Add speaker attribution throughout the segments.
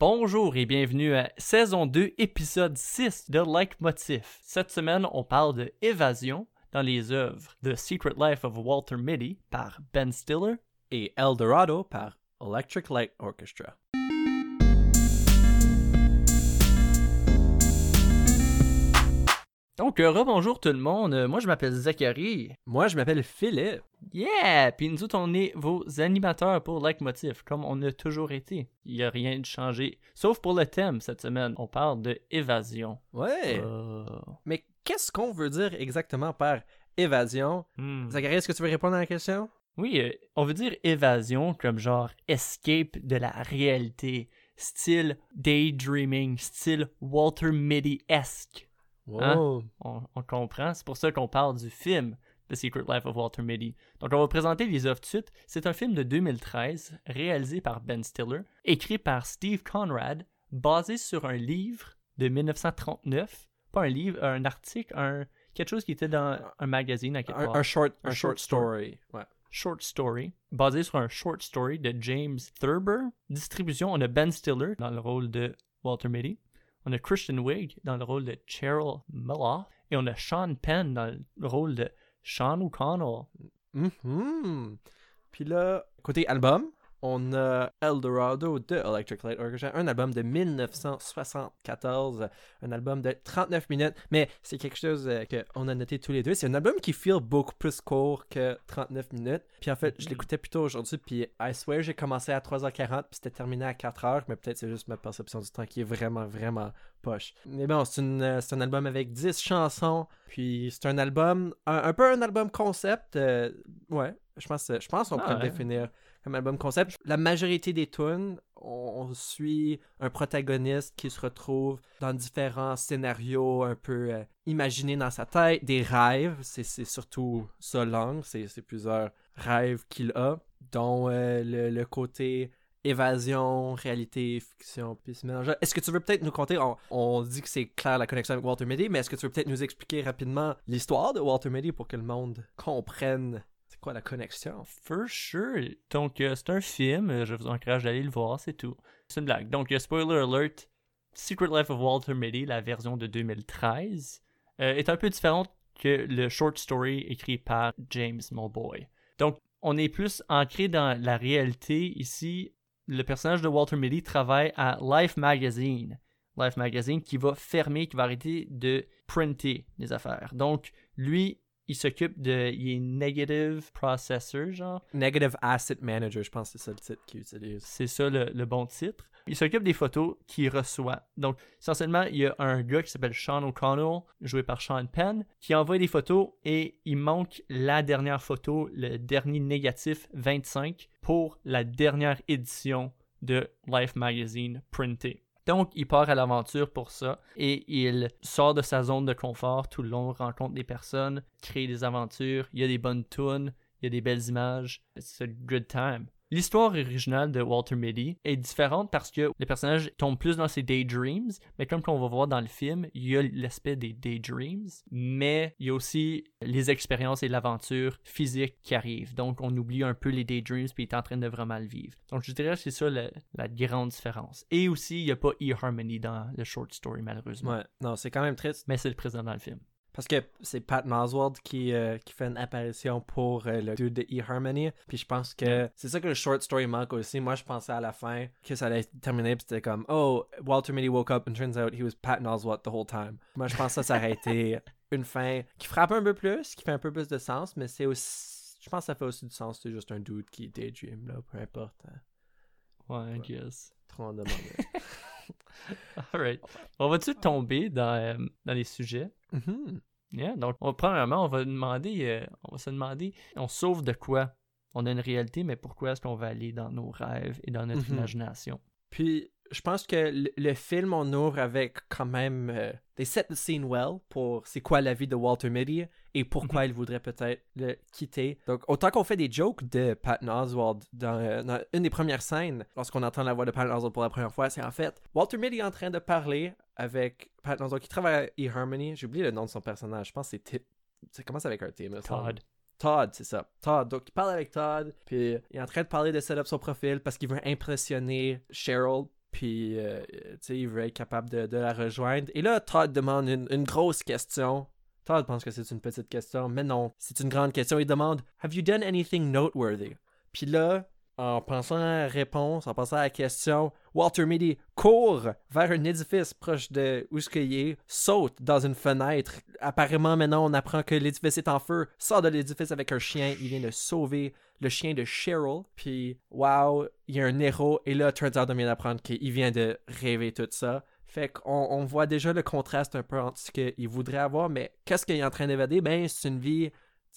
Speaker 1: Bonjour et bienvenue à saison 2, épisode 6 de Like Motif. Cette semaine, on parle de évasion dans les œuvres The Secret Life of Walter Mitty par Ben Stiller
Speaker 2: et Eldorado par Electric Light Orchestra.
Speaker 1: Donc, euh, bonjour tout le monde. Euh, moi, je m'appelle Zachary.
Speaker 2: Moi, je m'appelle Philippe.
Speaker 1: Yeah! Puis nous autres, on est vos animateurs pour Like Motif, comme on a toujours été. Il n'y a rien de changé. Sauf pour le thème cette semaine. On parle de évasion.
Speaker 2: Ouais.
Speaker 1: Euh,
Speaker 2: Mais qu'est-ce qu'on veut dire exactement par évasion?
Speaker 1: hmm.
Speaker 2: Zachary, est-ce que tu veux répondre à la question?
Speaker 1: Oui, euh, on veut dire évasion comme genre escape de la réalité. Style daydreaming, style Walter Mitty-esque. Hein?
Speaker 2: Wow.
Speaker 1: On, on comprend. C'est pour ça qu'on parle du film The Secret Life of Walter Mitty. Donc, on va présenter les œuvres tout de suite. C'est un film de 2013, réalisé par Ben Stiller, écrit par Steve Conrad, basé sur un livre de 1939. Pas un livre, un article, un, quelque chose qui était dans un magazine à quelque
Speaker 2: Un,
Speaker 1: part.
Speaker 2: un short, un
Speaker 1: Un
Speaker 2: short
Speaker 1: short
Speaker 2: story. Ouais.
Speaker 1: short story, basé sur un short story de James Thurber. Distribution, on a Ben Stiller dans le rôle de Walter Mitty. On a Christian Wig dans le rôle de Cheryl Miller. Et on a Sean Penn dans le rôle de Sean O'Connell.
Speaker 2: Mhm. Puis là, côté album, on a Eldorado de Electric Light Orchestra, un album de 1974, un album de 39 minutes, mais c'est quelque chose euh, qu'on a noté tous les deux. C'est un album qui feel beaucoup plus court que 39 minutes. Puis en fait, je l'écoutais plutôt aujourd'hui, puis I swear, j'ai commencé à 3h40, puis c'était terminé à 4h, mais peut-être c'est juste ma perception du temps qui est vraiment, vraiment poche. Mais bon, c'est euh, un album avec 10 chansons, puis c'est un album, un, un peu un album concept, euh, ouais, je pense, je pense qu'on
Speaker 1: Ah
Speaker 2: peut le définir comme album concept. La majorité des tunes, on, suit un protagoniste qui se retrouve dans différents scénarios un peu euh, imaginés dans sa tête, des rêves, c'est surtout ça l'angle, c'est plusieurs rêves qu'il a, dont euh, le, côté évasion, réalité, fiction, puis ce mélange Est-ce que tu veux peut-être nous conter, on, on dit que c'est clair la connexion avec Walter Mitty, mais est-ce que tu veux peut-être nous expliquer rapidement l'histoire de Walter Mitty pour que le monde comprenne c'est quoi la connexion?
Speaker 1: For sure. Donc, euh, c'est un film. euh, Je vous encourage d'aller le voir, c'est tout. C'est une blague. Donc, euh, spoiler alert Secret Life of Walter Mitty, la version de 2013, euh, est un peu différente que le short story écrit par James Mulboy. Donc, on est plus ancré dans la réalité ici. Le personnage de Walter Mitty travaille à Life Magazine. Life Magazine qui va fermer, qui va arrêter de printer les affaires. Donc, lui, il s'occupe de. Il est negative processor, genre.
Speaker 2: Negative Asset Manager, je pense que c'est ça le titre qu'il utilise.
Speaker 1: C'est ça le, le bon titre. Il s'occupe des photos qu'il reçoit. Donc, essentiellement, il y a un gars qui s'appelle Sean O'Connell, joué par Sean Penn, qui envoie des photos et il manque la dernière photo, le dernier négatif 25, pour la dernière édition de Life Magazine printée. Donc, il part à l'aventure pour ça et il sort de sa zone de confort tout le long, rencontre des personnes, crée des aventures, il y a des bonnes tunes, il y a des belles images. C'est a good time. L'histoire originale de Walter Mitty est différente parce que le personnage tombe plus dans ses daydreams, mais comme on va voir dans le film, il y a l'aspect des daydreams, mais il y a aussi les expériences et l'aventure physique qui arrivent. Donc on oublie un peu les daydreams puis il est en train de vraiment le vivre. Donc je dirais que c'est ça la, la grande différence. Et aussi, il n'y a pas eHarmony dans le short story malheureusement.
Speaker 2: Ouais, non, c'est quand même triste.
Speaker 1: Mais c'est le présent dans le film.
Speaker 2: Parce que c'est Pat Oswald qui, euh, qui fait une apparition pour euh, le dude de eHarmony. Puis je pense que c'est ça que le short story manque aussi. Moi, je pensais à la fin que ça allait terminer. Puis c'était comme, oh, Walter Mitty woke up and turns out he was Pat Oswald the whole time. Moi, je pense que ça, ça aurait été une fin qui frappe un peu plus, qui fait un peu plus de sens. Mais c'est aussi. Je pense que ça fait aussi du sens. C'est juste un dude qui daydream, là, peu importe. hein.
Speaker 1: Ouais, I guess.
Speaker 2: Trop en demander.
Speaker 1: Alright. On va-tu tomber dans, euh, dans les sujets?
Speaker 2: Mhm.
Speaker 1: Yeah, donc, on- premièrement, on va demander, euh, on va se demander, on sauve de quoi? On a une réalité, mais pourquoi est-ce qu'on va aller dans nos rêves et dans notre
Speaker 2: Mhm.
Speaker 1: imagination?
Speaker 2: Puis, je pense que le, le film, on ouvre avec quand même. euh, they set the scene well pour c'est quoi la vie de Walter Mitty et pourquoi il voudrait peut-être le quitter. Donc, autant qu'on fait des jokes de Patton Oswald dans, euh, dans une des premières scènes, lorsqu'on entend la voix de Patton Oswald pour la première fois, c'est en fait Walter Mitty en train de parler avec Patton Oswald qui travaille à eHarmony. J'ai oublié le nom de son personnage. Je pense que c'est Tip. Ça commence avec un T.
Speaker 1: Todd.
Speaker 2: Todd, c'est ça. Todd. Donc, il parle avec Todd, puis il est en train de parler de set up son profil parce qu'il veut impressionner Cheryl. Puis, euh, tu sais, il veut être capable de, de la rejoindre. Et là, Todd demande une, une grosse question. Todd pense que c'est une petite question, mais non, c'est une grande question. Il demande Have you done anything noteworthy? Puis là, en pensant à la réponse, en pensant à la question, Walter Mitty court vers un édifice proche de où ce qu'il est, saute dans une fenêtre. Apparemment, maintenant, on apprend que l'édifice est en feu, sort de l'édifice avec un chien. Il vient de sauver le chien de Cheryl. Puis, wow, il y a un héros. Et là, turns out, on vient d'apprendre qu'il vient de rêver tout ça. Fait qu'on on voit déjà le contraste un peu entre ce qu'il voudrait avoir, mais qu'est-ce qu'il est en train d'évader? Ben, c'est une vie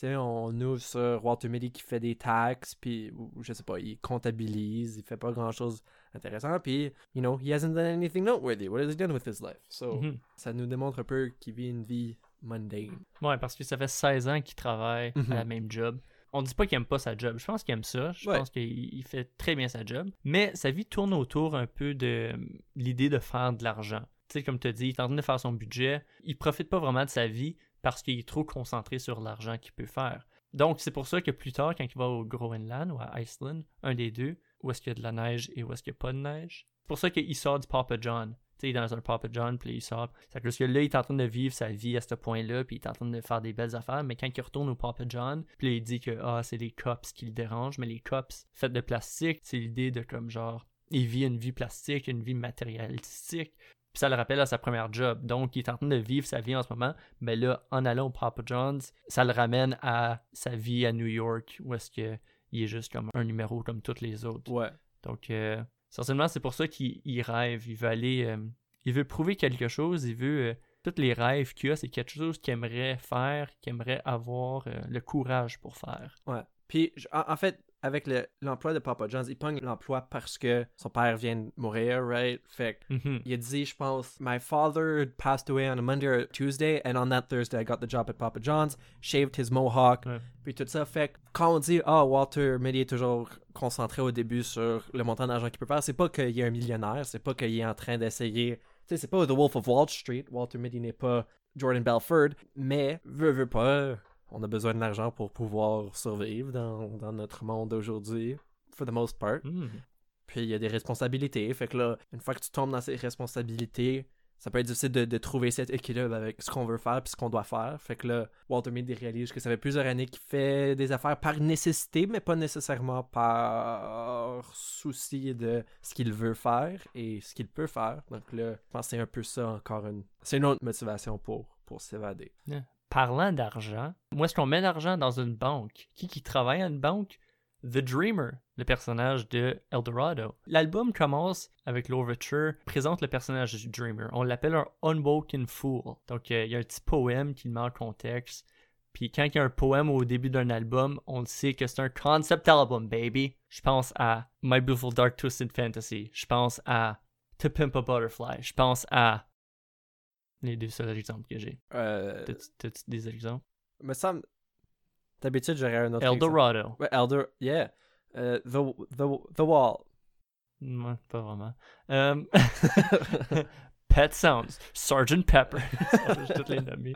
Speaker 2: sais, on ouvre sur Walter Mitty qui fait des taxes, puis je sais pas, il comptabilise, il fait pas grand chose intéressant, puis, you know, he hasn't done anything noteworthy. What has he done with his life? So,
Speaker 1: Mhm.
Speaker 2: ça nous démontre un peu qu'il vit une vie mundane.
Speaker 1: Ouais, parce que ça fait 16 ans qu'il travaille
Speaker 2: Mhm.
Speaker 1: à la même job. On dit pas qu'il aime pas sa job. Je pense qu'il aime ça. Je
Speaker 2: Ouais.
Speaker 1: pense qu'il il fait très bien sa job. Mais sa vie tourne autour un peu de l'idée de faire de l'argent. Tu sais, comme tu as dit, il est en train de faire son budget. Il profite pas vraiment de sa vie parce qu'il est trop concentré sur l'argent qu'il peut faire. Donc, c'est pour ça que plus tard, quand il va au Groenland ou à Iceland, un des deux, où est-ce qu'il y a de la neige et où est-ce qu'il n'y a pas de neige, c'est pour ça qu'il sort du Papa John. Tu sais, dans un Papa John, puis il sort. C'est parce que là, il est en train de vivre sa vie à ce point-là, puis il est en train de faire des belles affaires, mais quand il retourne au Papa John, puis il dit que ah, c'est les cups qui le dérangent, mais les cups faits de plastique, c'est l'idée de comme genre, il vit une vie plastique, une vie matérialistique. Puis ça le rappelle à sa première job. Donc, il est en train de vivre sa vie en ce moment. Mais là, en allant au Papa John's, ça le ramène à sa vie à New York, où est-ce que il est juste comme un numéro comme tous les autres.
Speaker 2: Ouais.
Speaker 1: Donc, euh, essentiellement, c'est pour ça qu'il il rêve. Il veut aller. euh, il veut prouver quelque chose. Il veut. euh, tous les rêves qu'il a, c'est quelque chose qu'il aimerait faire, qu'il aimerait avoir euh, le courage pour faire.
Speaker 2: Ouais. Puis, en fait, avec le- l'emploi de Papa John's, il pogne l'emploi parce que son père vient de mourir, right? Fait
Speaker 1: Mhm.
Speaker 2: il a dit, je pense, My father passed away on a Monday or Tuesday, and on that Thursday, I got the job at Papa John's, shaved his mohawk,
Speaker 1: Ouais.
Speaker 2: puis tout ça. Fait quand on dit, ah, Walter Mitty est toujours concentré au début sur le montant d'argent qu'il peut faire, c'est pas qu'il est un millionnaire, c'est pas qu'il est en train d'essayer. Tu sais, c'est pas The Wolf of Wall Street. Walter Mitty n'est pas Jordan Belford, mais veut, veut pas. On a besoin de l'argent pour pouvoir survivre dans, dans notre monde d'aujourd'hui, for the most part.
Speaker 1: Mhm.
Speaker 2: Puis il y a des responsabilités. Fait que là, une fois que tu tombes dans ces responsabilités, ça peut être difficile de, de trouver cet équilibre avec ce qu'on veut faire puis ce qu'on doit faire. Fait que là, Walter Mitty réalise que ça fait plusieurs années qu'il fait des affaires par nécessité, mais pas nécessairement par souci de ce qu'il veut faire et ce qu'il peut faire. Donc là, je pense que c'est un peu ça encore une... C'est une autre motivation pour, pour s'évader.
Speaker 1: Parlant d'argent, où est-ce qu'on met l'argent dans une banque? Qui qui travaille à une banque? The Dreamer, le personnage de Eldorado. L'album commence avec l'overture, présente le personnage du Dreamer. On l'appelle un Unwoken Fool. Donc, euh, il y a un petit poème qui met en contexte. Puis quand il y a un poème au début d'un album, on sait que c'est un concept album, baby. Je pense à My Beautiful Dark Twisted Fantasy. Je pense à To Pimp a Butterfly. Je pense à... Les deux seuls exemples que j'ai.
Speaker 2: Euh,
Speaker 1: T'as-tu des exemples?
Speaker 2: me semble... D'habitude, j'aurais un autre exemple.
Speaker 1: Eldorado.
Speaker 2: Ouais, Elder... Yeah. Euh, the, the, the Wall.
Speaker 1: Ouais, pas vraiment. Euh, Pet Sounds, Sgt. Pepper. Toutes les nommer.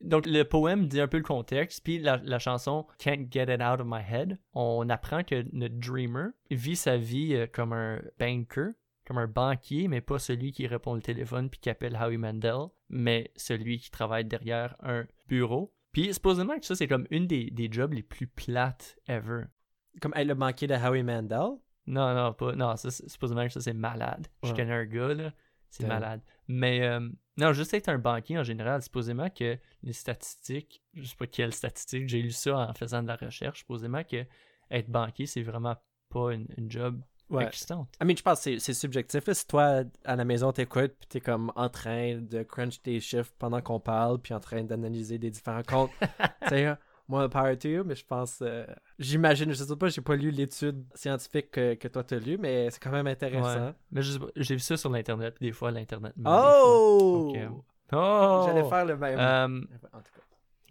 Speaker 1: Donc, le poème dit un peu le contexte, puis la, la chanson Can't Get It Out of My Head, on apprend que notre dreamer vit sa vie euh, comme un banker, comme un banquier, mais pas celui qui répond au téléphone puis qui appelle Howie Mandel, mais celui qui travaille derrière un bureau. Puis, supposément que ça, c'est comme une des, des jobs les plus plates ever.
Speaker 2: Comme être le banquier de Howie Mandel?
Speaker 1: Non, non, pas. Non, ça, supposément que ça, c'est malade. Je connais un gars, là. C'est malade. Mais, euh, non, juste être un banquier en général, supposément que les statistiques, je sais pas quelles statistiques, j'ai lu ça en faisant de la recherche, supposément que être banquier, c'est vraiment pas une, une job
Speaker 2: Ouais.
Speaker 1: excitante.
Speaker 2: I mean, je pense que c'est- subjectif. Là, si toi, à la maison, t'écoutes, puis t'es comme en train de crunch tes chiffres pendant qu'on parle, puis en train d'analyser des différents comptes, tu sais, moi, power to you, mais je pense, euh, j'imagine, je sais pas, j'ai pas lu l'étude scientifique que, que toi t'as lu, mais c'est quand même intéressant.
Speaker 1: Ouais. Mais j'ai vu ça sur l'Internet, des fois, l'Internet.
Speaker 2: Oh!
Speaker 1: Donc, euh, oh!
Speaker 2: J'allais faire le même.
Speaker 1: Euh,
Speaker 2: en tout cas,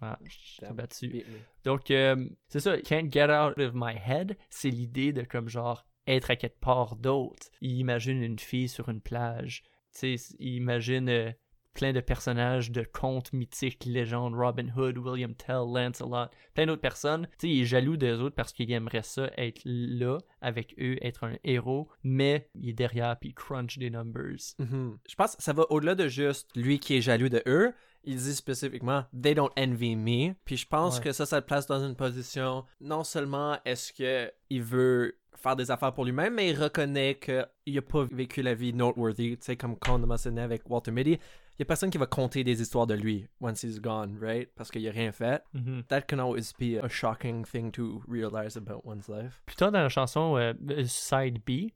Speaker 1: ah, je t'ai battu. Donc, euh, c'est ça, can't get out of my head, c'est l'idée de comme genre être à quelque part d'autre. Il imagine une fille sur une plage. Tu sais, il imagine euh, plein de personnages de contes mythiques, légendes, Robin Hood, William Tell, Lancelot, plein d'autres personnes. Tu sais, il est jaloux des autres parce qu'il aimerait ça être là avec eux, être un héros, mais il est derrière puis il crunch des numbers.
Speaker 2: Mhm. Je pense que ça va au-delà de juste lui qui est jaloux de eux. Il dit spécifiquement They don't envy me. Puis je pense
Speaker 1: Ouais.
Speaker 2: que ça, ça le place dans une position. Non seulement est-ce que il veut faire des affaires pour lui-même, mais il reconnaît qu'il a pas vécu la vie noteworthy. Tu sais, comme quand on a mentionné avec Walter Mitty, il y a personne qui va compter des histoires de lui once he's gone, right? Parce qu'il a rien fait.
Speaker 1: Mhm.
Speaker 2: That can always be a shocking thing to realize about one's life.
Speaker 1: Plus tard dans la chanson euh, Side B,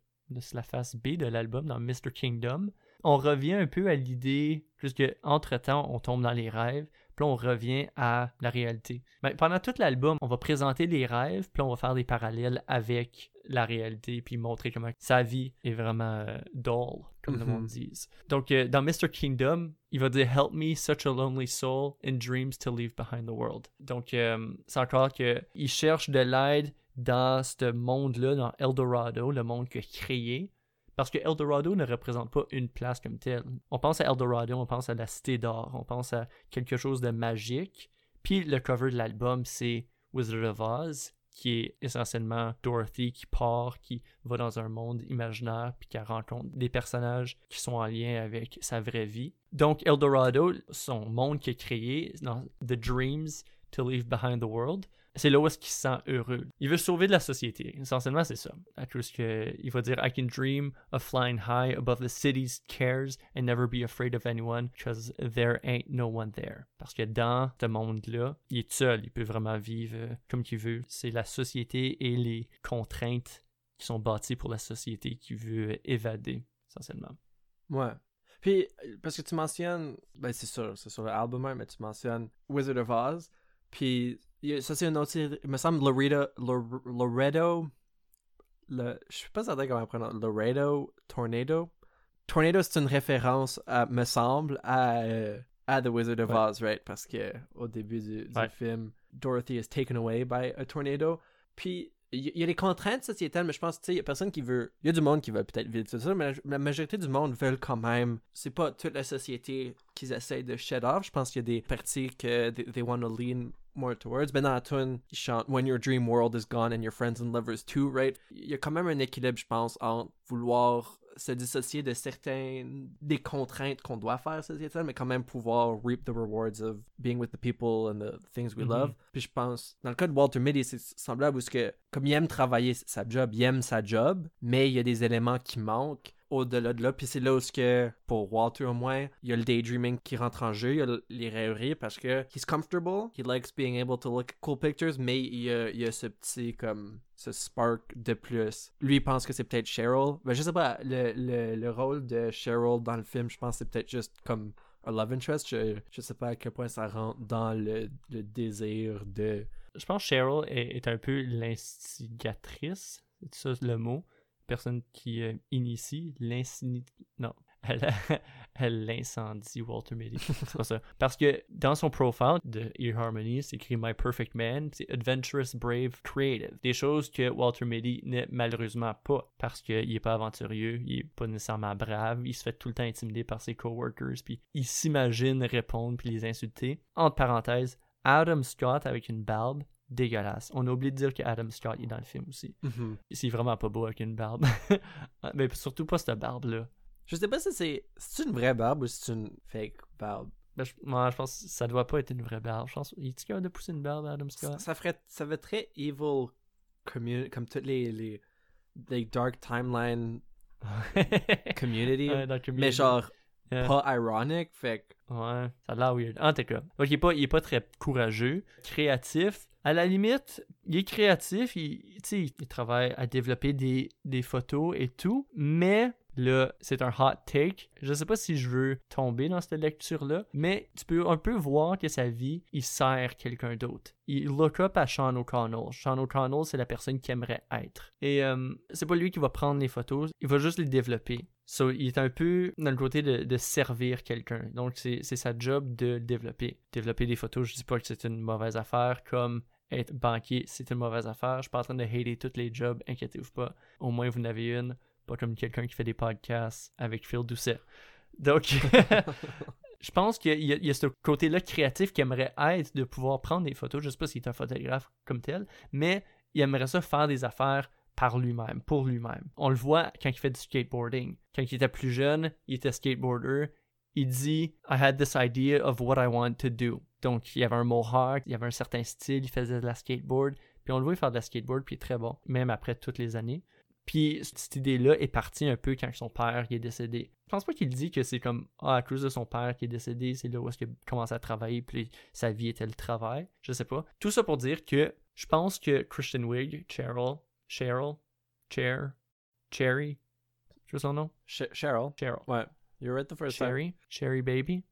Speaker 1: la face B de l'album, dans Mr. Kingdom, on revient un peu à l'idée, puisque entre-temps, on tombe dans les rêves, puis on revient à la réalité. Mais pendant tout l'album, on va présenter les rêves, puis on va faire des parallèles avec la réalité, puis montrer comment sa vie est vraiment euh, dull, comme le
Speaker 2: Mhm.
Speaker 1: monde dit. Donc, euh, dans Mr. Kingdom, il va dire Help me, such a lonely soul, in dreams to leave behind the world. Donc, euh, c'est encore que il cherche de l'aide dans ce monde-là, dans Eldorado, le monde qu'il a créé. Parce que Eldorado ne représente pas une place comme telle. On pense à Eldorado, on pense à la Cité d'Or, on pense à quelque chose de magique. Puis le cover de l'album, c'est Wizard of Oz, qui est essentiellement Dorothy qui part, qui va dans un monde imaginaire, puis qui rencontre des personnages qui sont en lien avec sa vraie vie. Donc Eldorado, son monde qu'il a créé, dans The Dreams to Leave Behind the World, c'est là où est-ce qu'il se sent heureux. Il veut sauver de la société. Essentiellement, c'est ça. À cause que il va dire I can dream of flying high above the city's cares and never be afraid of anyone because there ain't no one there. Parce que dans ce monde-là, il est seul. Il peut vraiment vivre euh, comme qu'il veut. C'est la société et les contraintes qui sont bâties pour la société qui veut évader, essentiellement.
Speaker 2: Ouais. Puis, euh, parce que tu mentionnes, ben c'est sûr, c'est sur l'album, mais tu mentionnes Wizard of Oz. Puis, ça c'est une autre série, il me semble Loreto, Lor- Loreto, le, je suis pas certain comment on prononce, Loreto Tornado. Tornado, c'est une référence, à, me semble, à, euh, à The Wizard of
Speaker 1: Ouais.
Speaker 2: Oz, right? Parce que au début du, du
Speaker 1: Ouais.
Speaker 2: film, Dorothy is taken away by a tornado. Puis, il y, a des contraintes sociétales, mais je pense, tu sais, il y a personne qui veut. Il y a du monde qui veut peut-être vivre tout ça, mais la, la majorité du monde veulent quand même. C'est pas toute la société qu'ils essayent de shed off. Je pense qu'il y a des parties que they, they want to lean more towards. Ben dans la tune, ils chantent When your dream world is gone and your friends and lovers too, right? Il y a quand même un équilibre, je pense, entre vouloir se dissocier de certaines des contraintes qu'on doit faire mais quand même pouvoir reap the rewards of being with the people and the things we
Speaker 1: Mhm.
Speaker 2: love. Puis je pense, dans le cas de Walter Mitty, c'est semblable où ce que, comme il aime travailler sa job, il aime sa job, mais il y a des éléments qui manquent au-delà de là. Puis c'est là où que, pour Walter au moins, il y a le daydreaming qui rentre en jeu, il y a le- les rêveries parce que he's comfortable, he likes being able to look cool pictures, mais il y a, il y a ce petit, comme, ce spark de plus. Lui, il pense que c'est peut-être Cheryl. Ben, je sais pas, le, le, le rôle de Cheryl dans le film, je pense que c'est peut-être juste comme un love interest. Je, je sais pas à quel point ça rentre dans le, le désir de.
Speaker 1: Je pense que Cheryl est, est un peu l'instigatrice, c'est ça le mot, personne qui initie, l'incini... Non, elle l'incendie Walter Mitty, c'est pas ça. Parce que dans son profile de eHarmony, c'est écrit My Perfect Man, c'est Adventurous, Brave, Creative. Des choses que Walter Mitty n'est malheureusement pas, parce qu'il est pas aventurieux, il est pas nécessairement brave, il se fait tout le temps intimider par ses coworkers, puis il s'imagine répondre puis les insulter. Entre parenthèses, Adam Scott avec une barbe, dégueulasse. On a oublié de dire que Adam Scott est dans le film aussi. C'est vraiment pas beau avec une barbe. Mais surtout pas cette barbe-là.
Speaker 2: Je sais pas si c'est. Une vraie barbe ou si c'est une fake barbe.
Speaker 1: Ben, je, moi, je pense que ça doit pas être une vraie barbe. Je pense, il est capable de pousser une barbe, Adam
Speaker 2: Ça,
Speaker 1: Scott?
Speaker 2: ça ferait. Ça fait très evil community. Comme toutes les. les, les dark timeline community.
Speaker 1: Ouais, dans le
Speaker 2: mais genre.
Speaker 1: Yeah.
Speaker 2: Pas ironic. Fait.
Speaker 1: Ouais, ça a l'air weird. En tout cas, donc il est, pas, il est pas très courageux, créatif. À la limite, il est créatif, il, travaille à développer des, photos et tout, mais là, c'est un hot take. Je sais pas si je veux tomber dans cette lecture-là, mais tu peux un peu voir que sa vie, il sert quelqu'un d'autre. Il look up à Sean O'Connell. Sean O'Connell, c'est la personne qu'il aimerait être. Et euh, c'est pas lui qui va prendre les photos, il va juste les développer. So, il est un peu dans le côté de, servir quelqu'un. Donc, c'est sa job de développer. Développer des photos, je dis pas que c'est une mauvaise affaire, comme être banquier, c'est une mauvaise affaire. Je suis pas en train de hater tous les jobs, inquiétez-vous pas. Au moins, vous en avez une, pas comme quelqu'un qui fait des podcasts avec Phil Doucet. Donc, je pense qu'il y, a- ce côté-là créatif qui aimerait être de pouvoir prendre des photos. Je sais pas s'il est un photographe comme tel, mais il aimerait ça faire des affaires par lui-même, pour lui-même. On le voit quand il fait du skateboarding. Quand il était plus jeune, il était skateboarder. Il dit I had this idea of what I want to do. Donc, il y avait un mohawk, il y avait un certain style, il faisait de la skateboard. Puis on le voit faire de la skateboard, puis il est très bon, même après toutes les années. Puis cette idée-là est partie un peu quand son père est décédé. Je pense pas qu'il dit que c'est comme ah, à cause de son père qui est décédé, c'est là où est-ce qu'il a commencé à travailler, puis sa vie était le travail. Je sais pas. Tout ça pour dire que je pense que Christian Wig, Cheryl, Cheryl, Cher, Cherry, je veux son nom?
Speaker 2: Ch- Cheryl.
Speaker 1: Cheryl.
Speaker 2: Ouais. You're right the first time.
Speaker 1: Cherry, Cherry Baby.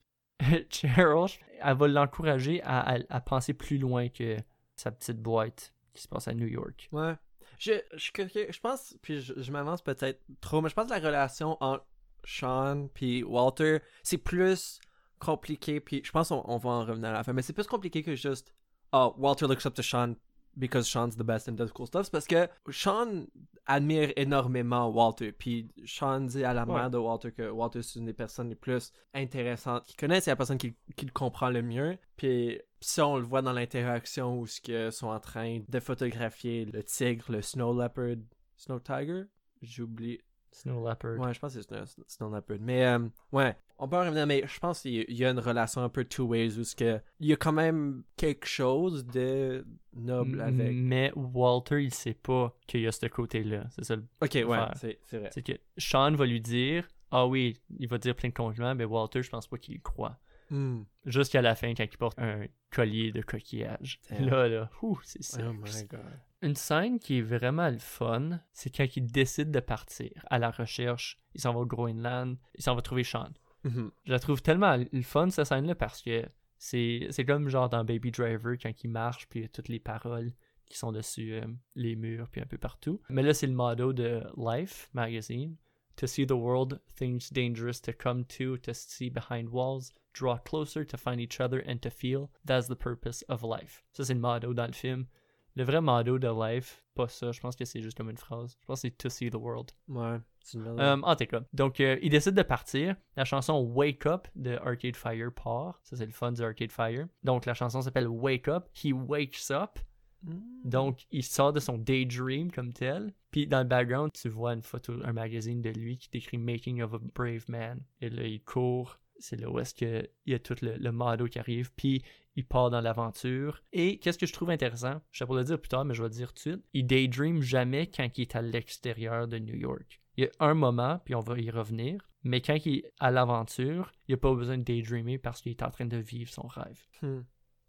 Speaker 1: Cheryl, elle va l'encourager à, penser plus loin que sa petite boîte qui se passe à New York.
Speaker 2: Ouais. Je, je, pense, puis je, m'avance peut-être trop, mais je pense que la relation entre Sean puis Walter, c'est plus compliqué, puis je pense qu'on on va en revenir à la fin, mais c'est plus compliqué que juste, oh, Walter looks up to Sean because Sean's the best and does cool stuff, c'est parce que Sean admire énormément Walter, puis Sean dit à la
Speaker 1: Ouais.
Speaker 2: mère de Walter que Walter c'est une des personnes les plus intéressantes qu'il connaît, c'est la personne qui, qui le comprend le mieux, puis ça on le voit dans l'interaction où ce que sont en train de photographier le tigre, le snow leopard, snow tiger, j'oublie,
Speaker 1: Snow Leopard.
Speaker 2: ouais je pense que c'est snow, snow leopard, mais euh, ouais, on peut en revenir, mais je pense qu'il y a- une relation un peu two ways où que il y a quand même quelque chose de noble avec.
Speaker 1: Mais Walter, il sait pas qu'il y a ce côté-là. C'est ça. le-
Speaker 2: Ok, ouais, c'est c'est vrai.
Speaker 1: C'est que Sean va lui dire Ah oui, il va dire plein de compliments, mais Walter, je pense pas qu'il y croit.
Speaker 2: Hmm.
Speaker 1: Jusqu'à la fin, quand il porte un collier de coquillage.
Speaker 2: Damn.
Speaker 1: Là, là, ouh, c'est ça.
Speaker 2: Oh my god.
Speaker 1: Une scène qui est vraiment le fun, c'est quand il décide de partir à la recherche. Il s'en va au Groenland, il s'en va trouver Sean.
Speaker 2: Mhm.
Speaker 1: Je la trouve tellement le fun, cette scène-là, parce que c'est c'est comme genre dans Baby Driver, quand il marche, puis il y a toutes les paroles qui sont dessus euh, les murs, puis un peu partout. Mais là, c'est le motto de Life magazine. To see the world, things dangerous to come to, to see behind walls, draw closer to find each other and to feel, that's the purpose of life. Ça, c'est le motto dans le film. Le vrai motto de Life, pas ça, je pense que c'est juste comme une phrase. Je pense que c'est To see the world.
Speaker 2: Ouais, c'est une.
Speaker 1: Euh, en tout cas, donc euh, il décide de partir. La chanson Wake Up de Arcade Fire part. Ça, c'est le fun du Arcade Fire. Donc la chanson s'appelle Wake Up. He wakes up.
Speaker 2: Hmm.
Speaker 1: Donc il sort de son daydream comme tel. Puis dans le background, tu vois une photo, un magazine de lui qui décrit Making of a Brave Man. Et là, il court. C'est là où est-ce qu'il y a tout le, le motto qui arrive. Puis il part dans l'aventure. Et qu'est-ce que je trouve intéressant, je sais pas le dire plus tard, mais je vais le dire tout de suite, il daydream jamais quand il est à l'extérieur de New York. Il y a un moment, puis on va y revenir, mais quand il est à l'aventure, il n'a pas besoin de daydreamer parce qu'il est en train de vivre son rêve.
Speaker 2: Hmm.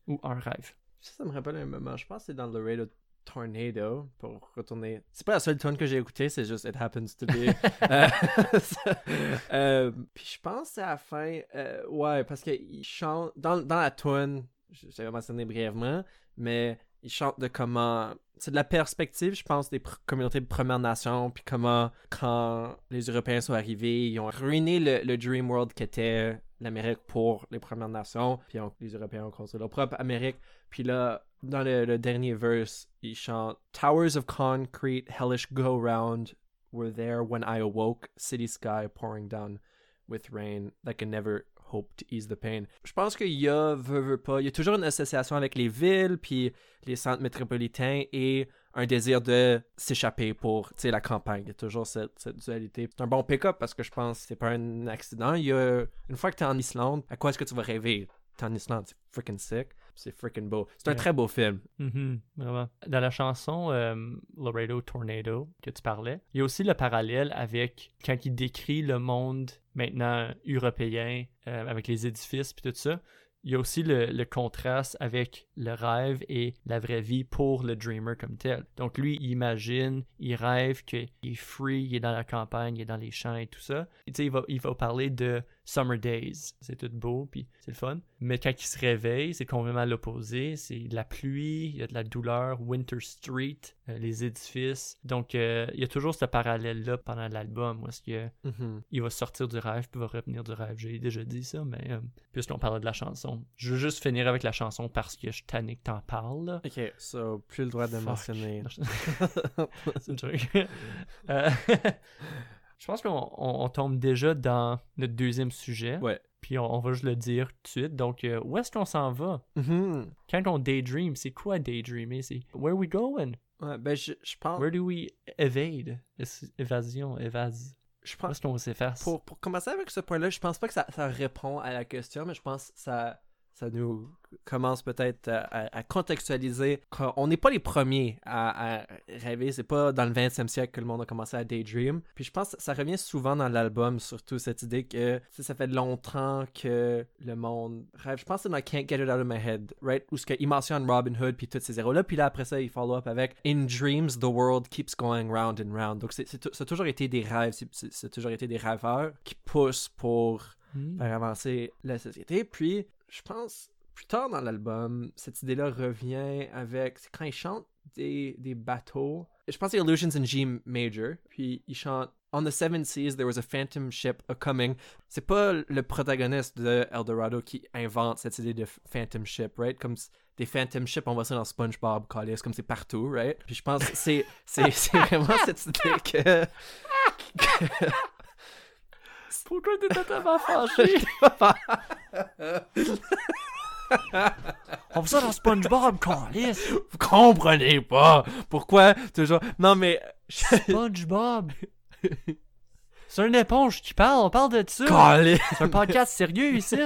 Speaker 1: Ou un rêve.
Speaker 2: Ça, ça me rappelle un moment. Je pense que c'est dans le Radio Tornado pour retourner. C'est pas la seule tune que j'ai écoutée, c'est juste It Happens to Be. Euh, euh, Puis je pense à la fin. euh, ouais, parce qu'il chante. Dans, dans la tune, je je vais mentionner brièvement, mais il chante de comment. C'est de la perspective, je pense, des pr- communautés de Premières Nations, puis comment, quand les Européens sont arrivés, ils ont ruiné le, le Dream World qu'était l'Amérique pour les Premières Nations, puis on- les Européens ont construit leur propre Amérique. Puis là, dans le, dernier verse, il chante Towers of concrete, hellish go round were there when I awoke, city sky pouring down with rain that can never hope to ease the pain. Je pense qu'il y a, veut, veut pas, il y a toujours une association avec les villes, puis les centres métropolitains et un désir de s'échapper pour, tu la campagne. Il y a toujours cette, dualité. C'est un bon pick-up parce que je pense que c'est pas un accident. Une fois que t'es en Islande, à quoi est-ce que tu vas rêver? T'es en Islande, c'est freaking sick. C'est freaking beau. C'est un très beau film.
Speaker 1: Mhm, vraiment. Dans la chanson euh, Laredo Tornado que tu parlais, il y a aussi le parallèle avec quand il décrit le monde maintenant européen euh, avec les édifices puis tout ça. Il y a aussi le, le contraste avec le rêve et la vraie vie pour le dreamer comme tel. Donc lui, il imagine, il rêve qu'il est free, il est dans la campagne, il est dans les champs et tout ça. Et il va, il va parler de Summer Days. C'est tout beau, puis c'est le fun. Mais quand il se réveille, c'est complètement l'opposé. C'est de la pluie, il y a de la douleur, Winter Street, euh, les édifices. Donc, euh, il y a toujours ce parallèle-là pendant l'album où est-ce que
Speaker 2: Mhm.
Speaker 1: il va sortir du rêve puis va revenir du rêve. J'ai déjà dit ça, mais euh, puisqu'on parlait de la chanson, je veux juste finir avec la chanson parce que je tanné que t'en parles.
Speaker 2: Ok, so, plus le droit de
Speaker 1: Fuck.
Speaker 2: mentionner.
Speaker 1: C'est Je pense qu'on on- on tombe déjà dans notre deuxième sujet.
Speaker 2: Ouais.
Speaker 1: Puis on, on va juste le dire tout de suite. Donc, euh, où est-ce qu'on s'en va?
Speaker 2: Mhm.
Speaker 1: Quand on daydream, c'est quoi daydreamer? C'est where we going?
Speaker 2: Ouais, ben, je, je pense.
Speaker 1: Where do we evade? Évasion, évase?
Speaker 2: Je
Speaker 1: Où
Speaker 2: pense
Speaker 1: est-ce qu'on s'efface?
Speaker 2: pour, pour commencer avec ce point-là, je pense pas que ça, ça répond à la question, mais je pense que ça, ça nous commence peut-être à, contextualiser qu'on n'est pas les premiers à, à rêver. C'est pas dans le 20e siècle que le monde a commencé à daydream. Puis je pense que ça revient souvent dans l'album, surtout cette idée que ça fait longtemps que le monde rêve. Je pense que c'est dans Can't Get It Out of My Head, right? Où ce que- il mentionne Robin Hood puis tous ces héros-là. Puis là, après ça, il follow up avec In dreams, the world keeps going round and round. Donc c'est, c'est, tou- ça a toujours été des rêves. C'est, c'est- ça a toujours été des rêveurs qui poussent pour
Speaker 1: Hmm.
Speaker 2: faire avancer la société. Puis, je pense, plus tard dans l'album, cette idée-là revient avec. C'est quand il chante des, des bateaux. Je pense que c'est Illusions in G major. Puis, il chante On the seven seas, there was a phantom ship a coming. C'est pas le protagoniste de Eldorado qui invente cette idée de phantom ship, right? Comme des phantom ships, on voit ça dans SpongeBob, Callis, comme c'est partout, right? Puis je pense que c'est, c'est, vraiment cette idée que.
Speaker 1: Pourquoi t'es totalement fâché? on fait ça dans SpongeBob, câlisse!
Speaker 2: Vous comprenez pas pourquoi toujours. Non mais
Speaker 1: SpongeBob! C'est une éponge qui parle, on parle de ça! C'est un podcast sérieux ici!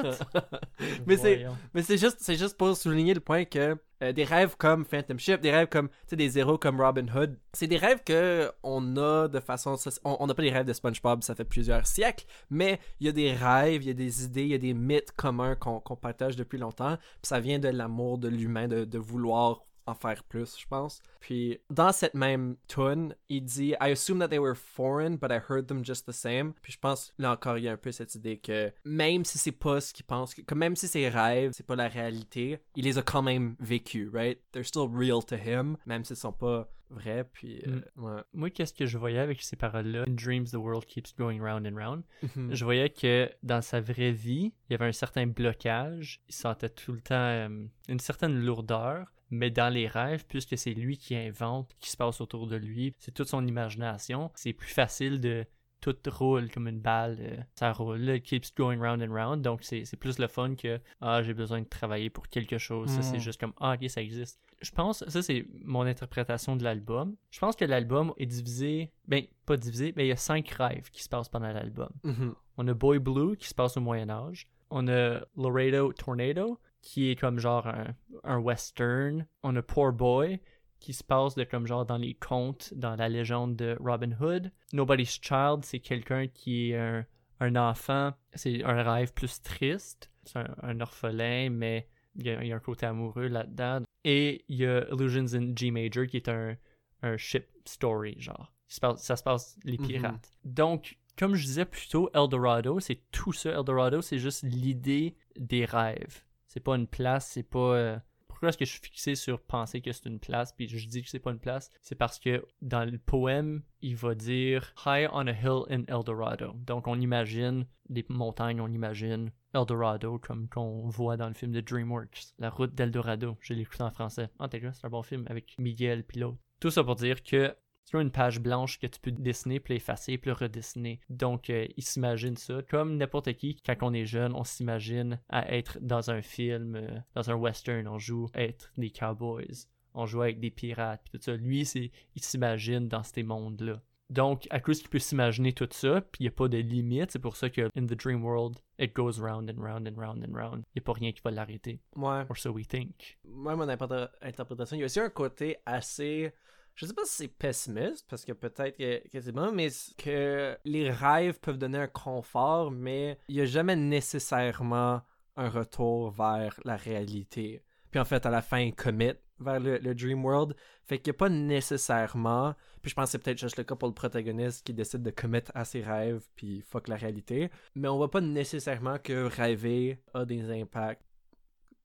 Speaker 2: Mais c'est
Speaker 1: Voyons.
Speaker 2: mais c'est juste c'est juste pour souligner le point que euh, des rêves comme Phantom Ship, des rêves comme des héros comme Robin Hood, c'est des rêves que on a de façon on n'a pas des rêves de SpongeBob, ça fait plusieurs siècles, mais il y a des rêves, il y a des idées, il y a des mythes communs qu'on partage depuis longtemps, puis ça vient de l'amour de l'humain de vouloir en faire plus, je pense. Puis dans cette même tune, il dit I assume that they were foreign, but I heard them just the same. Puis je pense là encore il y a un peu cette idée que même si c'est pas ce qu'il pense, que même si c'est rêve, c'est pas la réalité, il les a quand même vécus, right? They're still real to him, même s'ils sont pas vrais. Puis euh, ouais.
Speaker 1: Moi, qu'est-ce que je voyais avec ces paroles-là? In dreams, the world keeps going round and round.
Speaker 2: Mhm.
Speaker 1: Je voyais que dans sa vraie vie, il y avait un certain blocage. Il sentait tout le temps euh, une certaine lourdeur. Mais dans les rêves, puisque c'est lui qui invente ce qui se passe autour de lui, c'est toute son imagination, c'est plus facile de tout roule comme une balle, euh, ça roule, it keeps going round and round, donc c'est plus le fun que ah j'ai besoin de travailler pour quelque chose, ça c'est
Speaker 2: Mm.
Speaker 1: juste comme ah ok ça existe. Je pense, ça c'est mon interprétation de l'album. Je pense que l'album est divisé, ben pas divisé, mais il y a cinq rêves qui se passent pendant l'album.
Speaker 2: Mhm.
Speaker 1: On a Boy Blue qui se passe au Moyen Âge. On a Laredo Tornado qui est comme genre un, un western. On a Poor Boy qui se passe de comme genre dans les contes, dans la légende de Robin Hood. Nobody's Child, c'est quelqu'un qui est un, un enfant. C'est un rêve plus triste. C'est un, un orphelin, mais il y, a, il y a un côté amoureux là-dedans. Et il y a Illusions in G Major qui est un, un ship story, genre. Ça se passe les
Speaker 2: Mhm.
Speaker 1: pirates. Donc, comme je disais plus tôt, Eldorado, c'est tout ça. Eldorado, c'est juste l'idée des rêves. C'est pas une place, c'est pas. euh, Pourquoi est-ce que je suis fixé sur penser que c'est une place, puis je dis que c'est pas une place? C'est parce que dans le poème, il va dire High on a hill in Eldorado. Donc on imagine des montagnes, on imagine Eldorado comme qu'on voit dans le film de DreamWorks, La route d'Eldorado. Je l'ai écouté en français. En tout cas, c'est un bon film avec Miguel Pilote. Tout ça pour dire que c'est une page blanche que tu peux dessiner, puis l'effacer, puis redessiner. Donc, euh, il s'imagine ça. Comme n'importe qui, quand on est jeune, on s'imagine à être dans un film, euh, dans un western, on joue à être des cowboys, on joue avec des pirates, puis tout ça. Lui, c'est, il s'imagine dans ces mondes-là. Donc, à cause qu'il peut s'imaginer tout ça, puis il n'y a pas de limite, c'est pour ça que in the dream world, it goes round and round and round and round. Il n'y a pas rien qui va l'arrêter.
Speaker 2: Ouais.
Speaker 1: Or so we think.
Speaker 2: moi, mon interpréta- interprétation, il y a aussi un côté assez. Je sais pas si c'est pessimiste, parce que peut-être que, c'est bon, mais que les rêves peuvent donner un confort, mais il n'y a jamais nécessairement un retour vers la réalité. Puis en fait, à la fin, il commit vers le, Dream World. Fait qu'il n'y a pas nécessairement. Puis je pense que c'est peut-être juste le cas pour le protagoniste qui décide de commit à ses rêves, puis fuck la réalité. Mais on voit pas nécessairement que rêver a des impacts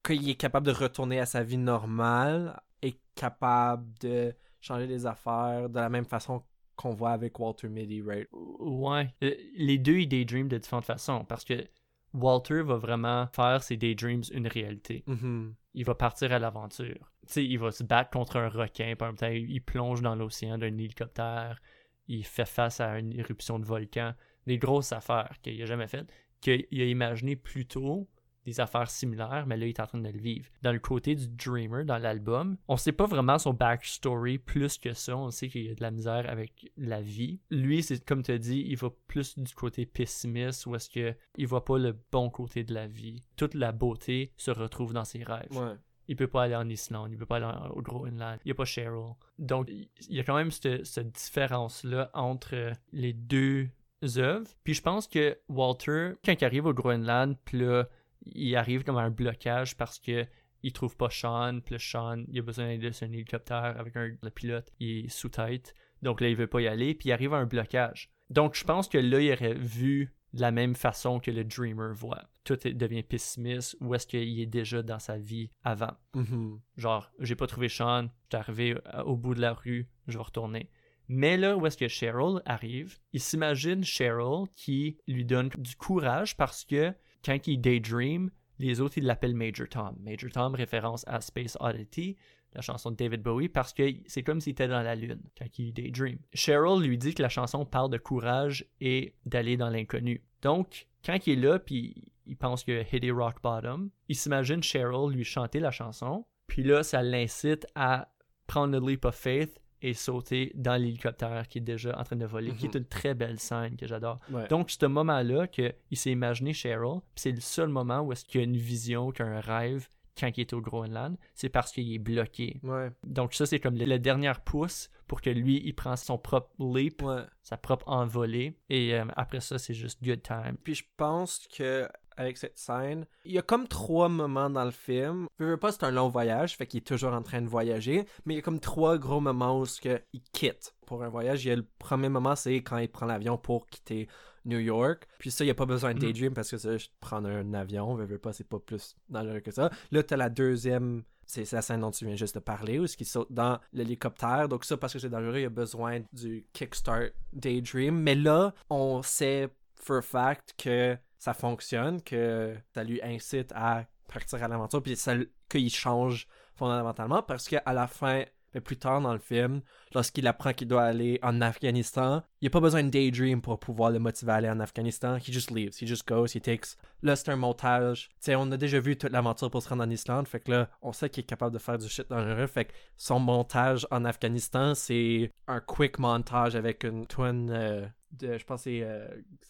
Speaker 2: qu'il est capable de retourner à sa vie normale, est capable de changer les affaires de la même façon qu'on voit avec Walter Mitty, right?
Speaker 1: Ouais. Euh, Les deux, ils daydream de différentes façons parce que Walter va vraiment faire ses daydreams une réalité.
Speaker 2: Mhm.
Speaker 1: Il va partir à l'aventure. Tu sais, il va se battre contre un requin, par exemple, il plonge dans l'océan d'un hélicoptère. il fait face à une éruption de volcan, des grosses affaires qu'il n'a jamais faites, qu'il a imaginé plus tôt des affaires similaires, mais là, il est en train de le vivre. Dans le côté du Dreamer, dans l'album, on sait pas vraiment son backstory plus que ça. On sait qu'il y a de la misère avec la vie. Lui, c'est comme tu as dit, il va plus du côté pessimiste, où est-ce que il voit pas le bon côté de la vie. Toute la beauté se retrouve dans ses rêves.
Speaker 2: Ouais.
Speaker 1: Il peut pas aller en Islande, il peut pas aller en- au Groenland, il n'y a pas Cheryl. Donc, il y a quand même cette, cette différence-là entre euh, les deux œuvres. Puis je pense que Walter, quand il arrive au Groenland, puis là, il arrive comme à un blocage parce que il trouve pas Sean, puis là, Sean, il a besoin de son hélicoptère avec un, le pilote, il est sous tête. Donc là, il veut pas y aller, puis il arrive à un blocage. Donc je pense que là, il aurait vu de la même façon que le Dreamer voit. Tout devient pessimiste, ou est-ce qu'il est déjà dans sa vie avant?
Speaker 2: Mhm.
Speaker 1: Genre, j'ai pas trouvé Sean, j'étais arrivé euh, au bout de la rue, je vais retourner. Mais là où est-ce que Cheryl arrive, il s'imagine Cheryl qui lui donne du courage parce que quand il daydream, les autres ils l'appellent Major Tom. Major Tom référence à Space Oddity, la chanson de David Bowie, parce que c'est comme s'il était dans la lune quand il daydream. Cheryl lui dit que la chanson parle de courage et d'aller dans l'inconnu. Donc, quand il est là, puis il pense que hit rock bottom, il s'imagine Cheryl lui chanter la chanson, puis là, ça l'incite à prendre le leap of faith et sauter dans l'hélicoptère qui est déjà en train de voler, qui est
Speaker 2: Mhm.
Speaker 1: une très belle scène que j'adore.
Speaker 2: Ouais.
Speaker 1: Donc, ce moment-là, qu'il s'est imaginé Cheryl, c'est le seul moment où est-ce qu'il y a une vision, qu'il y a un rêve quand il est au Groenland, c'est parce qu'il est bloqué.
Speaker 2: Ouais.
Speaker 1: Donc, ça, c'est comme le, le dernier pouce pour que lui, il prend son propre leap,
Speaker 2: Ouais.
Speaker 1: sa propre envolée, et euh, après ça, c'est juste good time.
Speaker 2: Puis je pense que avec cette scène, il y a comme trois moments dans le film. Je veux pas, c'est un long voyage, fait qu'il est toujours en train de voyager, mais il y a comme trois gros moments où il quitte pour un voyage. Il y a le premier moment, c'est quand il prend l'avion pour quitter New York. Puis ça, il n'y a pas besoin de
Speaker 1: Mhm.
Speaker 2: daydream parce que ça, je prendre un avion, veux, veux pas, c'est pas plus dangereux que ça. Là, t'as la deuxième. C'est la scène dont tu viens juste de parler, où ce qui saute dans l'hélicoptère. Donc ça, parce que c'est dangereux, il y a besoin du kickstart daydream. Mais là, on sait for a fact que ça fonctionne, que ça lui incite à partir à l'aventure, puis ça- qu'il change fondamentalement, parce qu'à la fin, mais plus tard dans le film, lorsqu'il apprend qu'il doit aller en Afghanistan, il n'y a pas besoin de daydream pour pouvoir le motiver à aller en Afghanistan. He just leaves, he just goes, he takes. Là, c'est un montage. Sais, on a déjà vu toute l'aventure pour se rendre en Islande, fait que là, on sait qu'il est capable de faire du shit dangereux, fait que son montage en Afghanistan, c'est un quick montage avec une twin euh, de, je pense, c'est euh,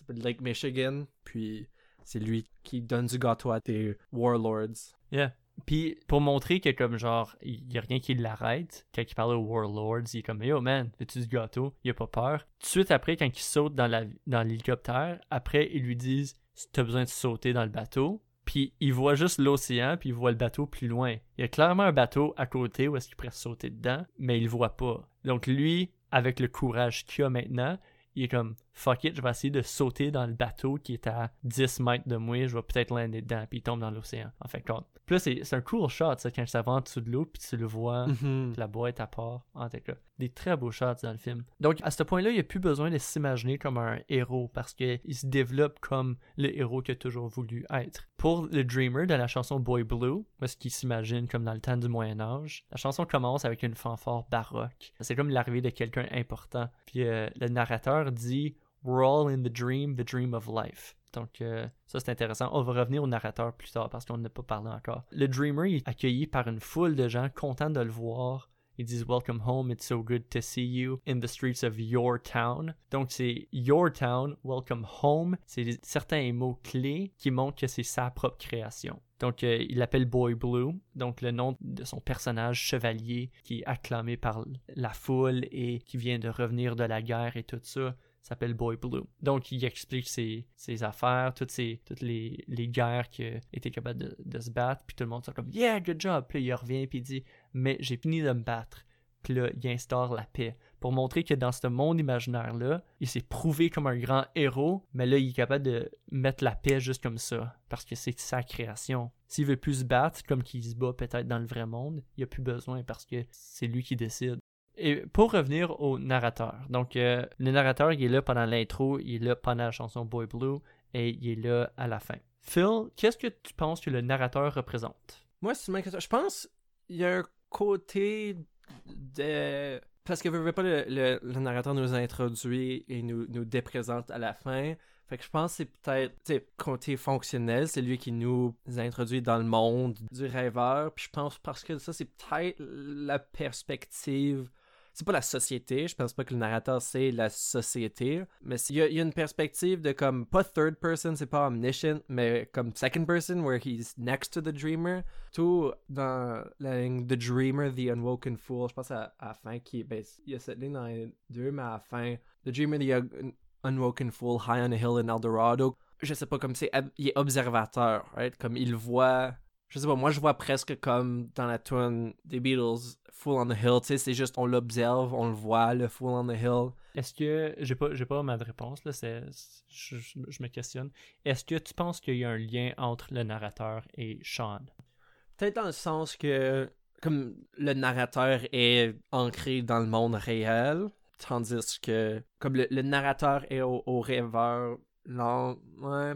Speaker 2: Lake Michigan, puis c'est lui qui donne du gâteau à des warlords.
Speaker 1: Yeah. Puis pour montrer que comme genre il y a rien qui l'arrête quand il parle aux warlords, il est comme yo man, fais-tu du gâteau, il a pas peur. De suite après quand il saute dans l'hélicoptère, après ils lui disent t'as besoin de sauter dans le bateau, puis il voit juste l'océan, puis il voit le bateau plus loin. Il y a clairement un bateau à côté où est-ce qu'il pourrait sauter dedans, mais il le voit pas. Donc lui, avec le courage qu'il a maintenant, il est comme fuck it, je vais essayer de sauter dans le bateau qui est à 10 mètres de moi, je vais peut-être lander dedans, puis il tombe dans l'océan. En fait, compte. Puis là, c'est un cool shot, ça, quand ça va en dessous de l'eau, puis tu le vois,
Speaker 2: Mhm.
Speaker 1: la boîte à part. En tout cas, des très beaux shots dans le film. Donc, à ce point-là, il n'y a plus besoin de s'imaginer comme un héros, parce qu'il se développe comme le héros qu'il a toujours voulu être. Pour le Dreamer, dans la chanson Boy Blue, parce qu'il s'imagine comme dans le temps du Moyen-Âge, la chanson commence avec une fanfare baroque. C'est comme l'arrivée de quelqu'un important. Puis euh, le narrateur dit We're all in the dream, the dream of life. Donc, euh, ça, c'est intéressant. On va revenir au narrateur plus tard parce qu'on n'a pas parlé encore. Le Dreamer est accueilli par une foule de gens contents de le voir. Ils disent Welcome home, it's so good to see you in the streets of your town. Donc, c'est your town, welcome home. C'est certains mots clés qui montrent que c'est sa propre création. Donc, euh, il l'appelle Boy Blue, donc le nom de son personnage chevalier qui est acclamé par la foule et qui vient de revenir de la guerre et tout ça s'appelle Boy Blue. Donc, il explique ses, affaires, toutes, les, guerres qu'il été capable de, se battre, puis tout le monde sont comme « Yeah, good job! » Puis il revient, puis il dit « Mais j'ai fini de me battre. » Puis là, il instaure la paix. Pour montrer que dans ce monde imaginaire-là, il s'est prouvé comme un grand héros, mais là, il est capable de mettre la paix juste comme ça, parce que c'est sa création. S'il veut plus se battre, comme qu'il se bat peut-être dans le vrai monde, il a plus besoin, parce que c'est lui qui décide. Et pour revenir au narrateur, donc euh, le narrateur il est là pendant l'intro, il est là pendant la chanson Boy Blue et il est là à la fin. Phil, qu'est-ce que tu penses que le narrateur représente?
Speaker 2: Moi, c'est bonne question. Je pense qu'il y a un côté de Parce que veux, veux pas, le, le- narrateur nous introduit et nous, nous déprésente à la fin. Fait que je pense que c'est peut-être, côté fonctionnel, c'est lui qui nous introduit dans le monde du rêveur. Puis je pense parce que ça, c'est peut-être la perspective. C'est pas la société, je pense pas que le narrateur c'est la société, mais il y, a- une perspective de comme, pas third person, c'est pas omniscient, mais comme second person, where he's next to the dreamer. Tout dans la ligne The Dreamer, The Unwoken Fool, je pense à, la fin, qui, ben, il y a cette ligne dans les deux, mais à la fin, The Dreamer, The Un- Unwoken Fool, High on a Hill in Eldorado, je sais pas, comme c'est, il est observateur, right? Comme il voit, je sais pas, moi je vois presque comme dans la tune des Beatles, Fool on the Hill, tu sais, c'est juste, on l'observe, on le voit, le Fool on the Hill.
Speaker 1: Est-ce que j'ai pas j'ai pas ma réponse là, c'est je, me questionne. Est-ce que tu penses qu'il y a un lien entre le narrateur et Sean?
Speaker 2: Peut-être dans le sens que, comme le narrateur est ancré dans le monde réel, tandis que, comme le, le narrateur est au, au rêveur, non, ouais.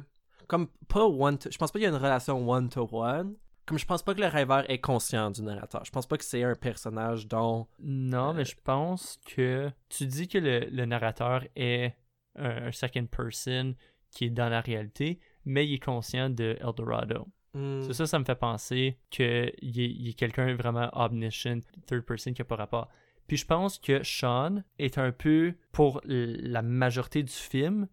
Speaker 2: Comme pas one to, Je pense pas qu'il y a une relation one-to-one. Comme je pense pas que le rêveur est conscient du narrateur. Je pense pas que c'est un personnage dont.
Speaker 1: Non, mais je pense que tu dis que le, le narrateur est un, un second person qui est dans la réalité, mais il est conscient de Eldorado.
Speaker 2: Hmm.
Speaker 1: C'est ça, ça me fait penser qu'il est, il est quelqu'un vraiment omniscient, third person qui n'a pas rapport. Puis je pense que Sean est un peu, pour la majorité du film,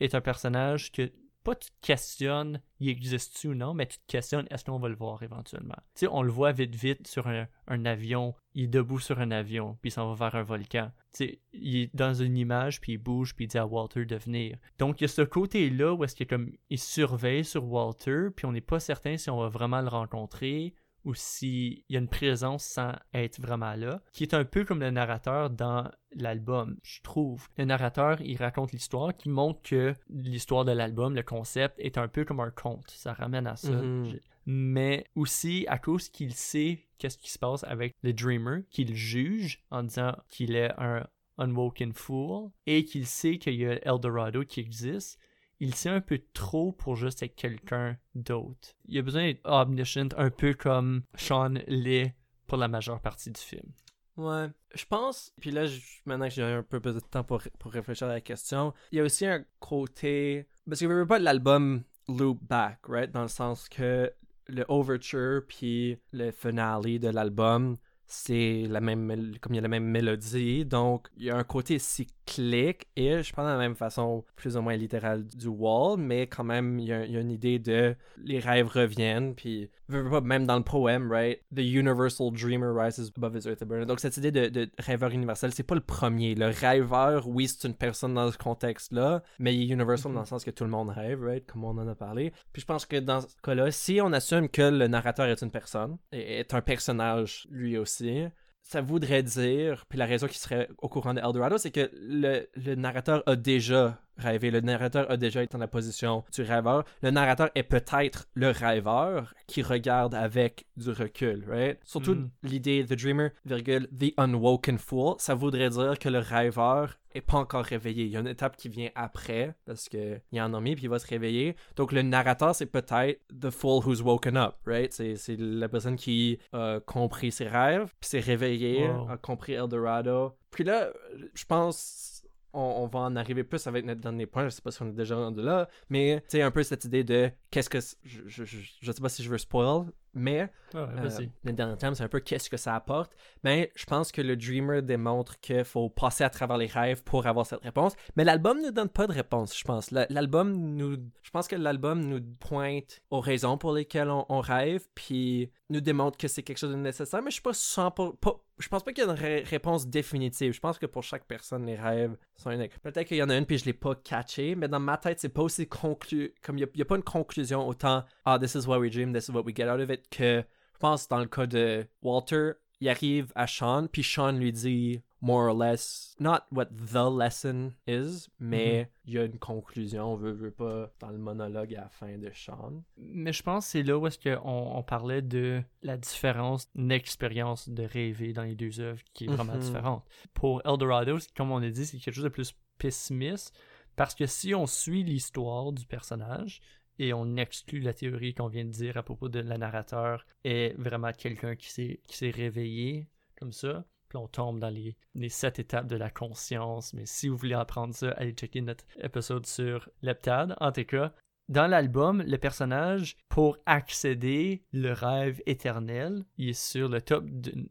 Speaker 1: est un personnage que, pas tu te questionnes, il existe-tu ou non, mais tu te questionnes, est-ce qu'on va le voir éventuellement? Tu sais, on le voit vite vite sur un, avion, il est debout sur un avion, puis il s'en va vers un volcan. Tu sais, il est dans une image, puis il bouge, puis il dit à Walter de venir. Donc il y a ce côté-là où est-ce qu'il comme, il surveille sur Walter, puis on n'est pas certain si on va vraiment le rencontrer, ou s'il y a une présence sans être vraiment là, qui est un peu comme le narrateur dans l'album, je trouve. Le narrateur, il raconte l'histoire qui montre que l'histoire de l'album, le concept, est un peu comme un conte. Ça ramène à ça.
Speaker 2: Mhm.
Speaker 1: Mais aussi, à cause qu'il sait qu'est-ce qui se passe avec le Dreamer, qu'il juge en disant qu'il est un Unwoken Fool, et qu'il sait qu'il y a Eldorado qui existe, il sait un peu trop pour juste être quelqu'un d'autre. Il a besoin d'être omniscient, un peu comme Sean l'est pour la majeure partie du film.
Speaker 2: Ouais, je pense, puis là, maintenant que j'ai un peu plus de temps pour, pour réfléchir à la question, il y a aussi un côté. Parce que je veux pas l'album loop back, right? Dans le sens que le overture puis le finale de l'album, c'est la même, comme il y a la même mélodie, donc il y a un côté cyclique et je pense de la même façon plus ou moins littérale du wall, mais quand même il y a, il y a une idée de les rêves reviennent, puis même dans le poème, right? The universal dreamer rises above his earth. Donc cette idée de, de rêveur universel, c'est pas le premier. Le rêveur, oui, c'est une personne dans ce contexte-là, mais il est universal
Speaker 1: Mhm.
Speaker 2: dans le sens que tout le monde rêve, right? Comme on en a parlé. Puis je pense que dans ce cas-là, si on assume que le narrateur est une personne, est un personnage lui aussi, ça voudrait dire, puis la raison qui serait au courant de Eldorado, c'est que le, le narrateur a déjà rêvé, le narrateur a déjà été dans la position du rêveur. Le narrateur est peut-être le rêveur qui regarde avec du recul, right? Surtout
Speaker 1: Mm.
Speaker 2: l'idée The Dreamer, virgule, The Unwoken Fool, ça voudrait dire que le rêveur est pas encore réveillé. Il y a une étape qui vient après, parce que il a endormi puis il va se réveiller. Donc le narrateur, c'est peut-être The Fool who's woken up, right? C'est c'est la personne qui a compris ses rêves, puis s'est réveillé,
Speaker 1: Wow.
Speaker 2: a compris Eldorado. Puis là, je pense on, on va en arriver plus avec notre dernier point. Je sais pas si on est déjà rendu là, mais tu sais, un peu cette idée de qu'est-ce que. je, je, je sais pas si je veux spoil, mais
Speaker 1: Ouais,
Speaker 2: euh, le dernier terme, c'est un peu qu'est-ce que ça apporte. Mais je pense que le Dreamer démontre qu'il faut passer à travers les rêves pour avoir cette réponse. Mais l'album ne donne pas de réponse, je pense. La- L'album nous. Je pense que l'album nous pointe aux raisons pour lesquelles on, on rêve, puis nous démontre que c'est quelque chose de nécessaire. Mais je suis pas 100%. Pas, je pense pas qu'il y a une ré- réponse définitive. Je pense que pour chaque personne, les rêves sont uniques. Peut-être qu'il y en a une, puis je l'ai pas catché, mais dans ma tête, c'est pas aussi conclu. Comme il n'y a, pas une conclusion autant Ah, this is what we dream, this is what we get out of it, que je pense dans le cas de Walter, il arrive à Sean, puis Sean lui dit more or less, not what the lesson is, mais il y a une conclusion, on veut, veut pas, dans le monologue à la fin de Sean.
Speaker 1: Mais je pense que c'est là où est-ce qu'on on parlait de la différence d'expérience de rêver dans les deux œuvres qui est vraiment
Speaker 2: Mhm.
Speaker 1: différente. Pour Eldorado, comme on a dit, c'est quelque chose de plus pessimiste parce que si on suit l'histoire du personnage et on exclut la théorie qu'on vient de dire à propos de la narrateur est vraiment quelqu'un qui s'est réveillé comme ça, Puis on tombe dans les, les sept étapes de la conscience. Mais si vous voulez apprendre ça, allez checker notre épisode sur l'heptade. En tout cas, dans l'album, le personnage, pour accéder le rêve éternel, il est sur le top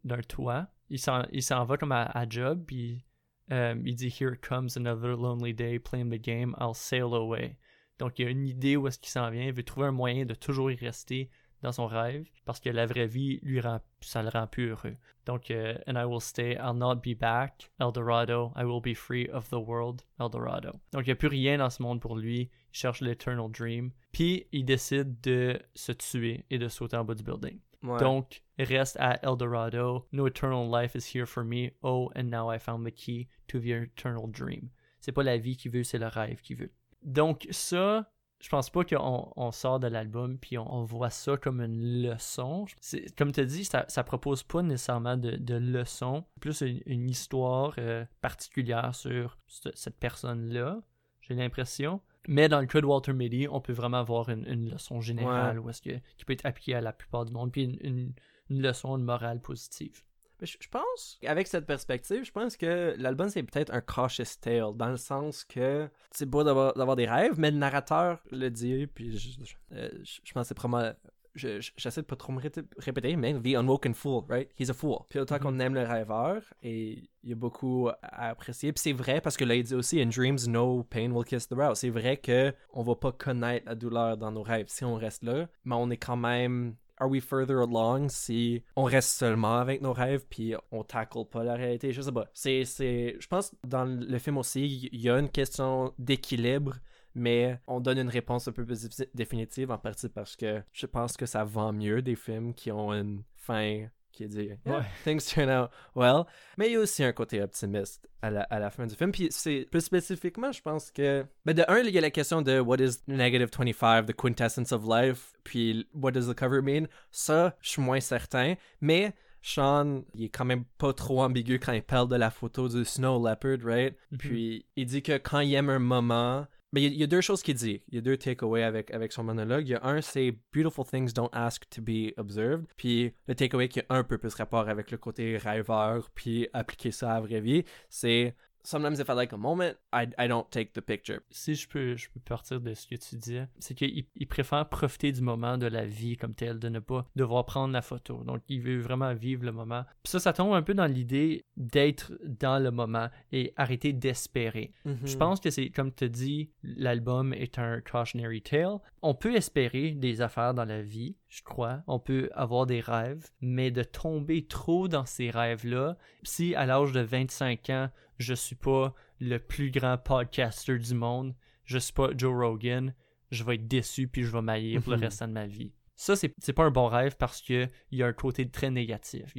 Speaker 1: d'un toit. Il s'en va comme à, job, puis euh, il dit Here comes another lonely day playing the game, I'll sail away. Donc il a une idée où est-ce qu'il s'en vient, il veut trouver un moyen de toujours y rester dans son rêve parce que la vraie vie lui rend ça le rend plus heureux. Donc euh, and I will stay, I'll not be back, Eldorado, I will be free of the world, Eldorado. Donc il n'y a plus rien dans ce monde pour lui, il cherche l'eternal dream, puis il décide de se tuer et de sauter en bas du building. Donc, reste à Eldorado. No eternal life is here for me. Oh, and now I found the key to the eternal dream. C'est pas la vie qui veut, c'est le rêve qui veut. Donc, ça, je pense pas qu'on on sort de l'album puis on, voit ça comme une leçon. Comme tu as dit, ça, ça propose pas nécessairement de, de leçon, plus une, histoire euh, particulière sur cette personne-là, j'ai l'impression. Mais dans le cas de Walter Mitty, on peut vraiment avoir une, leçon générale où est-ce que, qui peut être appliquée à la plupart du monde, puis une, une leçon de morale positive.
Speaker 2: Je, pense, avec cette perspective, je pense que l'album c'est peut-être un cautious tale, dans le sens que c'est beau d'avoir des rêves, mais le narrateur le dit, puis je, euh, pense que c'est probablement j'essaie de pas trop me répéter, mais The Unwoken Fool, right? He's a fool. Puis autant qu'on mm-hmm. aime le rêveur, et il y a beaucoup à apprécier. Puis c'est vrai, parce que là, il dit aussi, In dreams, no pain will kiss the brow. C'est vrai que on va pas connaître la douleur dans nos rêves si on reste là, mais on est quand même are we further along? Si on reste seulement avec nos rêves puis on tackle pas la réalité. Je sais pas. C'est c'est je pense dans le film aussi il y a une question d'équilibre mais on donne une réponse un peu plus définitive en partie parce que je pense que ça vend mieux des films qui ont une fin qui dit things turn out well. Mais il y a aussi un côté optimiste à la, à la fin du film. Puis c'est plus spécifiquement, je pense que. Ben de un, il y a la question de what is negative 25, the quintessence of life, puis what does the cover mean? Ça, je suis moins certain. Mais. Sean, il est quand même pas trop ambigu quand il parle de la photo du Snow Leopard, right? Mm-hmm. Puis il dit que quand il aime un moment, mais il y, a deux choses qu'il dit. Il y a deux takeaways avec, avec son monologue. Il y a un, c'est Beautiful things don't ask to be observed. Puis le takeaway qui a un peu plus rapport avec le côté rêveur, puis appliquer ça à la vraie vie, c'est sometimes if I like a moment, I, I don't take the picture.
Speaker 1: Si je peux, je peux partir de ce que tu disais, c'est qu'il il préfère profiter du moment de la vie comme tel, de ne pas devoir prendre la photo. Donc, il veut vraiment vivre le moment. Puis ça, ça tombe un peu dans l'idée d'être dans le moment et arrêter d'espérer. Je mm-hmm. pense que c'est, comme tu dis, l'album est un cautionary tale. On peut espérer des affaires dans la vie, je crois. On peut avoir des rêves, mais de tomber trop dans ces rêves-là, si à l'âge de 25 ans, je suis pas le plus grand podcaster du monde, je suis pas Joe Rogan, je vais être déçu puis je vais m'ailler pour le mhm. restant de ma vie. Ça, c'est pas un bon rêve parce qu'il y a un côté très négatif.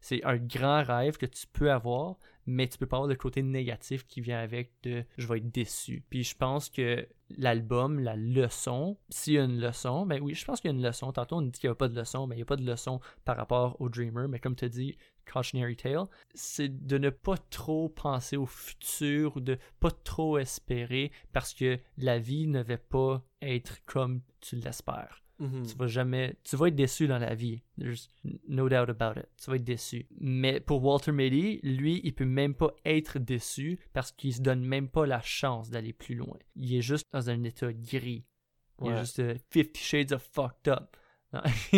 Speaker 1: C'est un grand rêve que tu peux avoir, mais tu peux pas avoir le côté négatif qui vient avec de je vais être déçu. Puis je pense que l'album, la leçon, s'il y a une leçon, ben oui, je pense qu'il y a une leçon. Tantôt, on dit qu'il n'y a pas de leçon, mais il n'y a pas de leçon par rapport au Dreamer. Mais comme tu dit, Cautionary Tale, c'est de ne pas trop penser au futur ou de pas trop espérer parce que la vie ne va pas être comme tu l'espères. Mm-hmm. Tu vas jamais. Tu vas être déçu dans la vie. There's no doubt about it. Tu vas être déçu. Mais pour Walter Mitty, lui, il peut même pas être déçu parce qu'il se donne même pas la chance d'aller plus loin. Il est juste dans un état gris. Il est juste 50 euh, Shades of Fucked Up.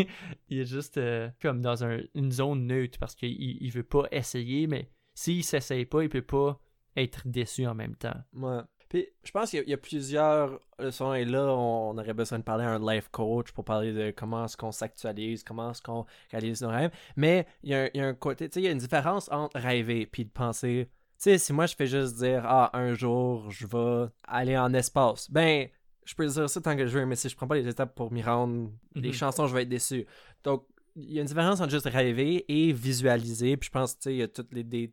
Speaker 1: il est juste euh, comme dans une zone neutre parce qu'il il veut pas essayer, mais s'il s'essaye pas, il peut pas être déçu en même temps.
Speaker 2: Ouais. Puis je pense qu'il y, a plusieurs leçons et là, on, aurait besoin de parler à un life coach pour parler de comment est-ce qu'on s'actualise, comment est-ce qu'on réalise nos rêves. Mais il y a, un côté, tu sais, il y a une différence entre rêver puis de penser. Tu sais, si moi je fais juste dire, ah, un jour, je vais aller en espace, ben, je peux dire ça tant que je veux, mais si je prends pas les étapes pour m'y rendre, les mhm. chansons, je vais être déçu. Donc, il y a une différence entre juste rêver et visualiser. Puis je pense, tu sais, il y a toutes les, des,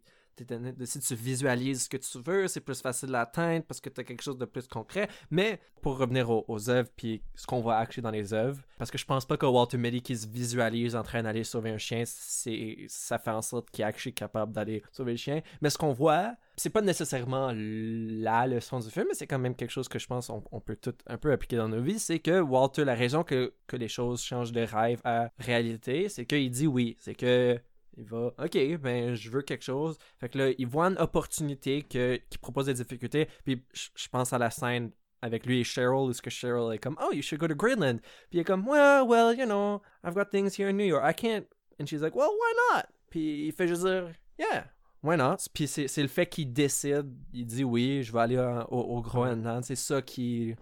Speaker 2: si tu visualises ce que tu veux, c'est plus facile à atteindre parce que tu as quelque chose de plus concret. Mais pour revenir aux, œuvres puis ce qu'on voit acheter dans les œuvres, parce que je pense pas que Walter Mitty qui se visualise en train d'aller sauver un chien, c'est ça fait en sorte qu'il est capable d'aller sauver le chien. Mais ce qu'on voit, c'est pas nécessairement la leçon du film, mais c'est quand même quelque chose que je pense on, peut tout un peu appliquer dans nos vies, c'est que Walter, la raison que, que les choses changent de rêve à réalité, c'est qu'il dit oui, c'est que il va, ok, ben je veux quelque chose. Fait que là, il voit une opportunité que, qui propose des difficultés. Puis je pense à la scène avec lui et Cheryl, où ce Cheryl est comme, oh, you should go to Greenland. Puis il est comme, well, well, you know, I've got things here in New York. I can't. And she's like, well, why not? Puis il fait juste dire, yeah, why not? Puis c'est le fait qu'il décide, il dit oui, je vais aller au, au Groenland. C'est ça qui,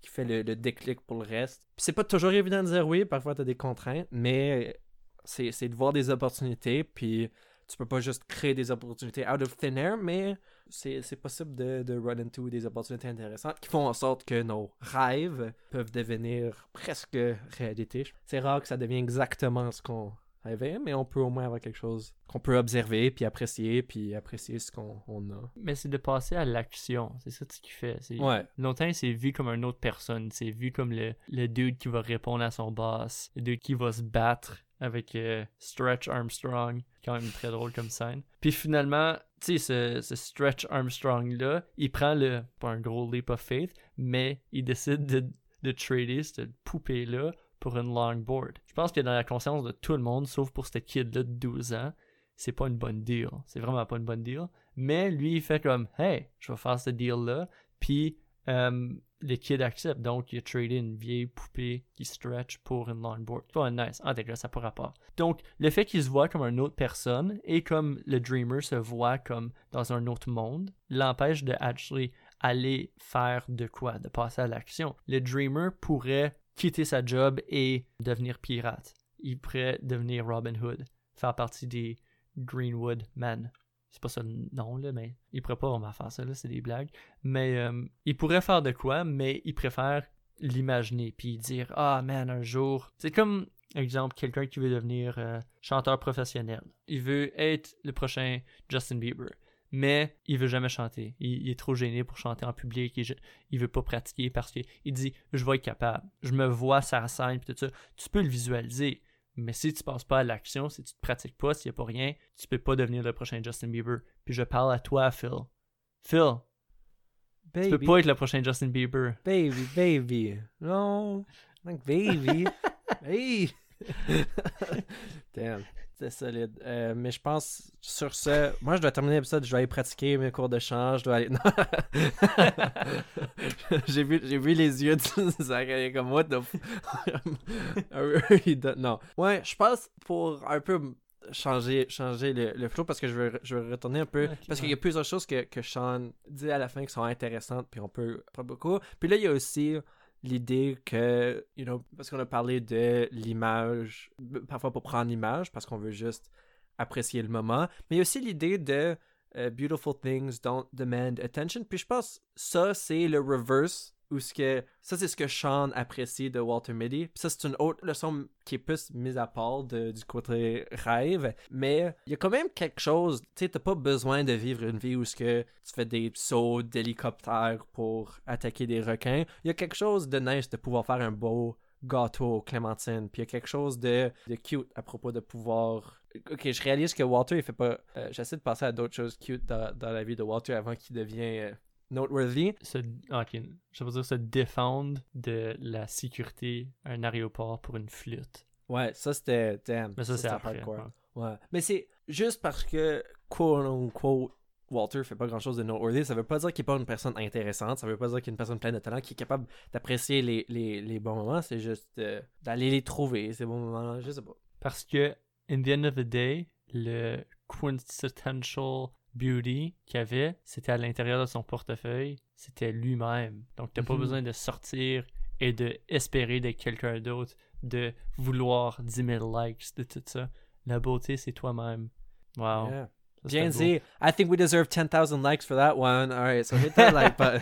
Speaker 2: qui fait le, le déclic pour le reste. Puis c'est pas toujours évident de dire oui, parfois t'as des contraintes, mais c'est c'est de voir des opportunités, puis tu peux pas juste créer des opportunités out of thin air, mais c'est c'est possible de, de run into des opportunités intéressantes qui font en sorte que nos rêves peuvent devenir presque réalité. C'est rare que ça devienne exactement ce qu'on rêvait, mais on peut au moins avoir quelque chose qu'on peut observer, puis apprécier, puis apprécier ce qu'on on a.
Speaker 1: Mais c'est de passer à l'action. C'est ça ce qu'il fait. C'est-
Speaker 2: Ouais.
Speaker 1: Longtemps, c'est vu comme une autre personne. C'est vu comme le, le dude qui va répondre à son boss. Le dude qui va se battre avec euh, Stretch Armstrong. Quand même très drôle comme scène. Puis finalement, tu sais, ce, Stretch Armstrong-là, il prend le. Pas un gros leap of faith, mais il décide de, de trader cette poupée-là pour une longboard. Je pense que dans la conscience de tout le monde, sauf pour ce kid-là de 12 ans, c'est pas une bonne deal. C'est vraiment pas une bonne deal. Mais lui, il fait comme, hey, je vais faire ce deal-là. Puis euh, le kid accepte. Donc, il a tradé une vieille poupée qui stretch pour une longboard. Pas nice. Ah, ça pourra pas. Donc, le fait qu'il se voit comme une autre personne et comme le dreamer se voit comme dans un autre monde l'empêche de actually aller faire de quoi, de passer à l'action. Le dreamer pourrait quitter sa job et devenir pirate. Il pourrait devenir Robin Hood, faire partie des Greenwood Men. C'est pas ça le nom, là, mais il pourrait pas vraiment faire ça, là, c'est des blagues. Mais euh, il pourrait faire de quoi, mais il préfère l'imaginer, puis dire Ah, man, un jour. C'est comme, exemple, quelqu'un qui veut devenir euh, chanteur professionnel. Il veut être le prochain Justin Bieber. Mais il veut jamais chanter. Il, est trop gêné pour chanter en public. Il, il veut pas pratiquer parce qu'il dit Je vais être capable. Je me vois sur la scène, tout ça. Tu peux le visualiser. Mais si tu passes pas à l'action, si tu te pratiques pas, s'il n'y a pas rien, tu peux pas devenir le prochain Justin Bieber. Puis je parle à toi, Phil. Phil, tu peux pas être le prochain Justin Bieber.
Speaker 2: Baby, baby. Non. Like baby. hey. Damn. C'est solide. Euh, mais je pense, sur ce, moi je dois terminer l'épisode, je dois aller pratiquer mes cours de chant, je dois aller. Non. j'ai vu, j'ai vu les yeux de Zach, il est comme donne- non. Ouais, je pense pour un peu changer, changer le, le flow parce que je veux, je veux retourner un peu. Parce qu'il y a plusieurs choses que, que Sean dit à la fin qui sont intéressantes, puis on peut pas beaucoup. Puis là, il y a aussi l'idée que, you know, parce qu'on a parlé de l'image, parfois pour prendre l'image, parce qu'on veut juste apprécier le moment, mais aussi l'idée de euh, Beautiful things don't demand attention. Puis je pense ça, c'est le reverse. Ce que ça c'est ce que Sean apprécie de Walter Mitty. Ça c'est une autre leçon qui est plus mise à part du côté rêve, mais il y a quand même quelque chose, tu sais t'as pas besoin de vivre une vie où ce que tu fais des sauts d'hélicoptère pour attaquer des requins. Il y a quelque chose de nice de pouvoir faire un beau gâteau aux clémentines. Puis il y a quelque chose de, de cute à propos de pouvoir. Ok, je réalise que Walter, il fait pas. euh, J'essaie de passer à d'autres choses cute dans, dans la vie de Walter avant qu'il devienne euh, noteworthy.
Speaker 1: Se, ok, je veux dire se défendre de la sécurité à un aéroport pour une flûte.
Speaker 2: Ouais, ça c'était. Damn.
Speaker 1: Mais ça, c'est
Speaker 2: hardcore.
Speaker 1: ouais.
Speaker 2: Ouais. Mais c'est juste parce que, quote unquote, Walter fait pas grand chose de noteworthy. Ça veut pas dire qu'il est pas une personne intéressante. Ça veut pas dire qu'il est une personne pleine de talent qui est capable d'apprécier les, les, les bons moments. C'est juste euh, d'aller les trouver, ces bons moments-là. Je sais pas.
Speaker 1: Parce que, in the end of the day, le quintessential beauty qu'il avait, c'était à l'intérieur de son portefeuille, c'était lui-même. Donc, t'as pas
Speaker 2: Mhm.
Speaker 1: besoin de sortir et de espérer de quelqu'un d'autre, de vouloir 10 000 likes, de tout ça. La beauté, c'est toi-même. Wow.
Speaker 2: Yeah.
Speaker 1: Ça,
Speaker 2: I think we deserve 10,000 likes for that one. All right, so hit that like button.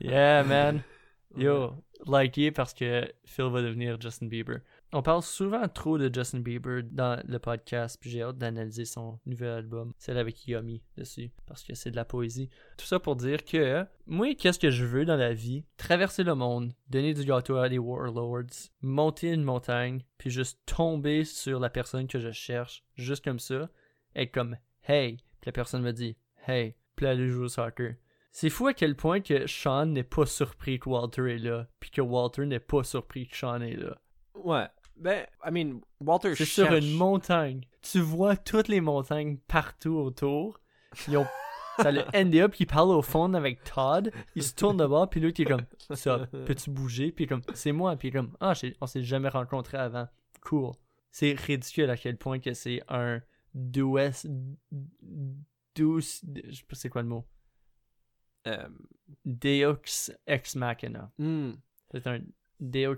Speaker 1: Yeah, man. Yo, likez parce que Phil va devenir Justin Bieber. On parle souvent trop de Justin Bieber dans le podcast, puis j'ai hâte d'analyser son nouvel album, celle avec Yomi dessus, parce que c'est de la poésie. Tout ça pour dire que moi, qu'est-ce que je veux dans la vie? Traverser le monde, donner du gâteau à des warlords, monter une montagne, puis juste tomber sur la personne que je cherche, juste comme ça, être comme hey, puis la personne me dit hey, puis aller jouer au soccer. C'est fou à quel point que Sean n'est pas surpris que Walter est là, puis que Walter n'est pas surpris que Sean est là.
Speaker 2: ouais. Ben, I mean, Walter
Speaker 1: C'est
Speaker 2: cherche...
Speaker 1: sur une montagne. tu vois toutes les montagnes partout autour. Ils ont ça le up, il parle au fond avec Todd, il se tourne de bord, puis l'autre il est comme ça, peux-tu bouger, puis comme c'est moi, puis comme ah on s'est jamais rencontré avant, cool. C'est ridicule à quel point que c'est un douce, douce, je sais pas c'est quoi le mot,
Speaker 2: Euh,
Speaker 1: Deux ex machina.
Speaker 2: hmm.
Speaker 1: C'est un Deux,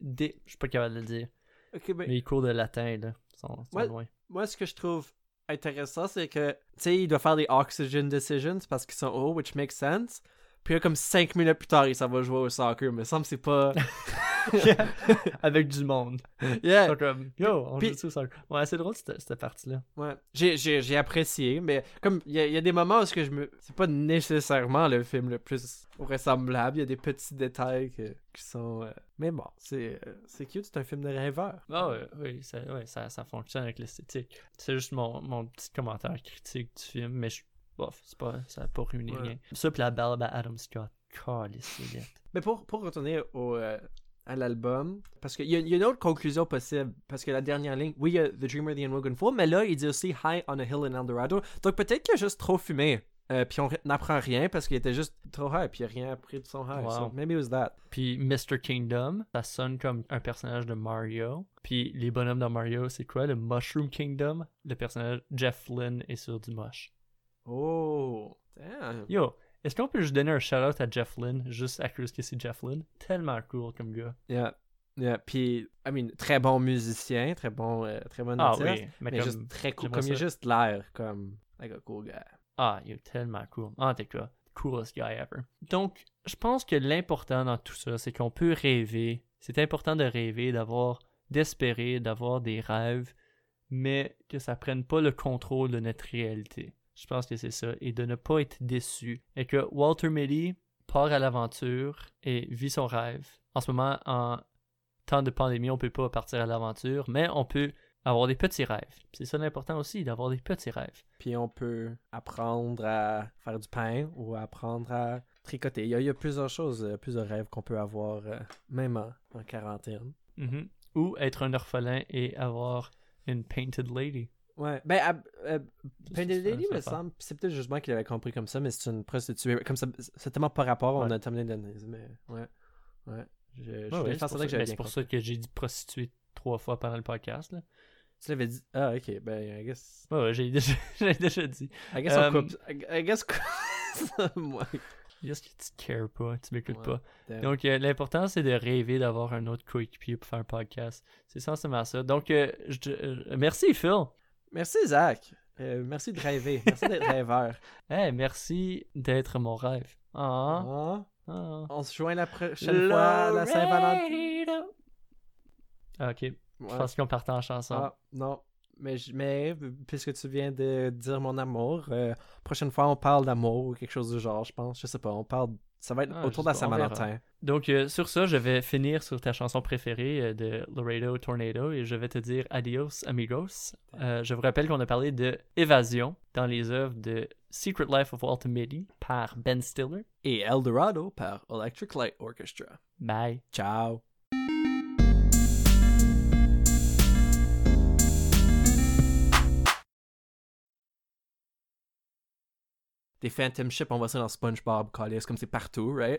Speaker 1: dé, je suis pas capable de le dire,
Speaker 2: Ben,
Speaker 1: mais de latin là sont, sont
Speaker 2: Ouais.
Speaker 1: loin.
Speaker 2: moi, ce que je trouve intéressant, c'est que, tu sais, il doit faire des oxygen decisions parce qu'ils sont hauts, which makes sense. Puis là, comme 5 minutes plus tard, il s'en va jouer au soccer. Mais il me c'est pas.
Speaker 1: avec du monde.
Speaker 2: yeah.
Speaker 1: Yo, on
Speaker 2: Puis-
Speaker 1: joue au soccer? Ouais, c'est drôle cette, cette partie-là.
Speaker 2: Ouais. J'ai, j'ai, j'ai apprécié, mais comme il y, a- il y a des moments où ce que je me. C'est pas nécessairement le film le plus vraisemblable. Il y a des petits détails que- qui sont. euh, Mais bon, c'est, euh, c'est cute, c'est un film de rêveur.
Speaker 1: Ah ouais, oui, ça, ouais, ça, ça fonctionne avec l'esthétique. C'est juste mon, mon petit commentaire critique du film, mais je, bof, c'est pas, ça n'a pas ruiné
Speaker 2: Ouais.
Speaker 1: rien. Ça, puis la belle à Adam Scott.
Speaker 2: Mais pour, pour retourner au, euh, à l'album, parce qu'il y, y a une autre conclusion possible, parce que la dernière ligne, oui, il y a The Dreamer, The Unwoken Fool, mais là, il dit aussi High on a Hill in Eldorado. Donc peut-être qu'il a juste trop fumé. Euh, puis on n'apprend rien parce qu'il était juste trop high, puis il a rien appris de son high.
Speaker 1: Wow.
Speaker 2: So maybe it was that.
Speaker 1: Puis Mr. Kingdom, ça sonne comme un personnage de Mario. Puis les bonhommes dans Mario, c'est quoi? Le Mushroom Kingdom? Le personnage Jeff Lynne est sur du moche.
Speaker 2: Oh, damn.
Speaker 1: Yo, est-ce qu'on peut juste donner un shout-out à Jeff Lynne, juste à cause que c'est Jeff Lynne? Tellement cool comme gars.
Speaker 2: Yeah. Yeah. Puis, I mean, très bon musicien, très bon, euh, très bon
Speaker 1: Ah
Speaker 2: artiste,
Speaker 1: oui, mais,
Speaker 2: mais
Speaker 1: comme...
Speaker 2: juste très cool. Comme il a
Speaker 1: ça.
Speaker 2: juste l'air comme like a cool guy.
Speaker 1: Ah, il est tellement cool. En tout cas, coolest guy ever. Donc, je pense que l'important dans tout ça, c'est qu'on peut rêver. C'est important de rêver, d'avoir, d'espérer, d'avoir des rêves, mais que ça prenne pas le contrôle de notre réalité. Je pense que c'est ça. Et de ne pas être déçu. Et que Walter Mitty part à l'aventure et vit son rêve. En ce moment, en temps de pandémie, on peut pas partir à l'aventure, mais on peut avoir des petits rêves. C'est ça l'important aussi, d'avoir des petits rêves.
Speaker 2: Puis on peut apprendre à faire du pain ou apprendre à tricoter. Il y a, il y a plusieurs choses, euh, plusieurs rêves qu'on peut avoir, euh, même en, en quarantaine.
Speaker 1: Mhm. Ou être un orphelin et avoir une painted lady.
Speaker 2: Ouais, ben, à-
Speaker 1: Ça,
Speaker 2: Lady, me semble, c'est peut-être juste moi qui l'avais compris comme ça, mais c'est une prostituée. Comme ça, c'est tellement pas rapport, on
Speaker 1: Ouais.
Speaker 2: a terminé d'analyse, mais ouais. Ouais. Je, je,
Speaker 1: Ouais, pour,
Speaker 2: que j'avais bien
Speaker 1: c'est pour ça que j'ai dit prostituée trois fois pendant le podcast. Là.
Speaker 2: Tu l'avais dit. Ah, ok, ben, I guess.
Speaker 1: Ouais, ouais, j'ai déjà, déjà dit.
Speaker 2: I guess
Speaker 1: Euh,
Speaker 2: on coupe. I, guess. Moi.
Speaker 1: Juste que tu cares pas, tu m'écoutes
Speaker 2: Ouais.
Speaker 1: pas. Donc, euh, l'important, c'est de rêver d'avoir un autre coéquipier pour faire un podcast. C'est sensiblement ça. Donc, euh, je- euh, merci Phil.
Speaker 2: Merci, Zach. Euh, merci de rêver. Merci d'être rêveur.
Speaker 1: Hey, merci d'être mon rêve. Ah,
Speaker 2: Ah,
Speaker 1: ah.
Speaker 2: on se joint la prochaine fois à la Saint-Valentin.
Speaker 1: Ok. Je pense qu'on partait en chanson.
Speaker 2: Ah, non. Mais, mais puisque tu viens de dire mon amour, euh, prochaine fois on parle d'amour ou quelque chose du genre, je pense. Je sais pas, on parle. Ça va être
Speaker 1: Ah,
Speaker 2: autour de la. Saint-Valentin.
Speaker 1: Donc, euh, sur ça, je vais finir sur ta chanson préférée euh, de Laredo Tornado et je vais te dire adios, amigos. Euh, je vous rappelle qu'on a parlé de Évasion dans les œuvres de Secret Life of Walter Mitty par Ben Stiller.
Speaker 2: Et Eldorado par Electric Light Orchestra.
Speaker 1: Bye.
Speaker 2: Ciao. Des Phantom Ships, on voit ça dans SpongeBob, Callis, comme c'est partout, right?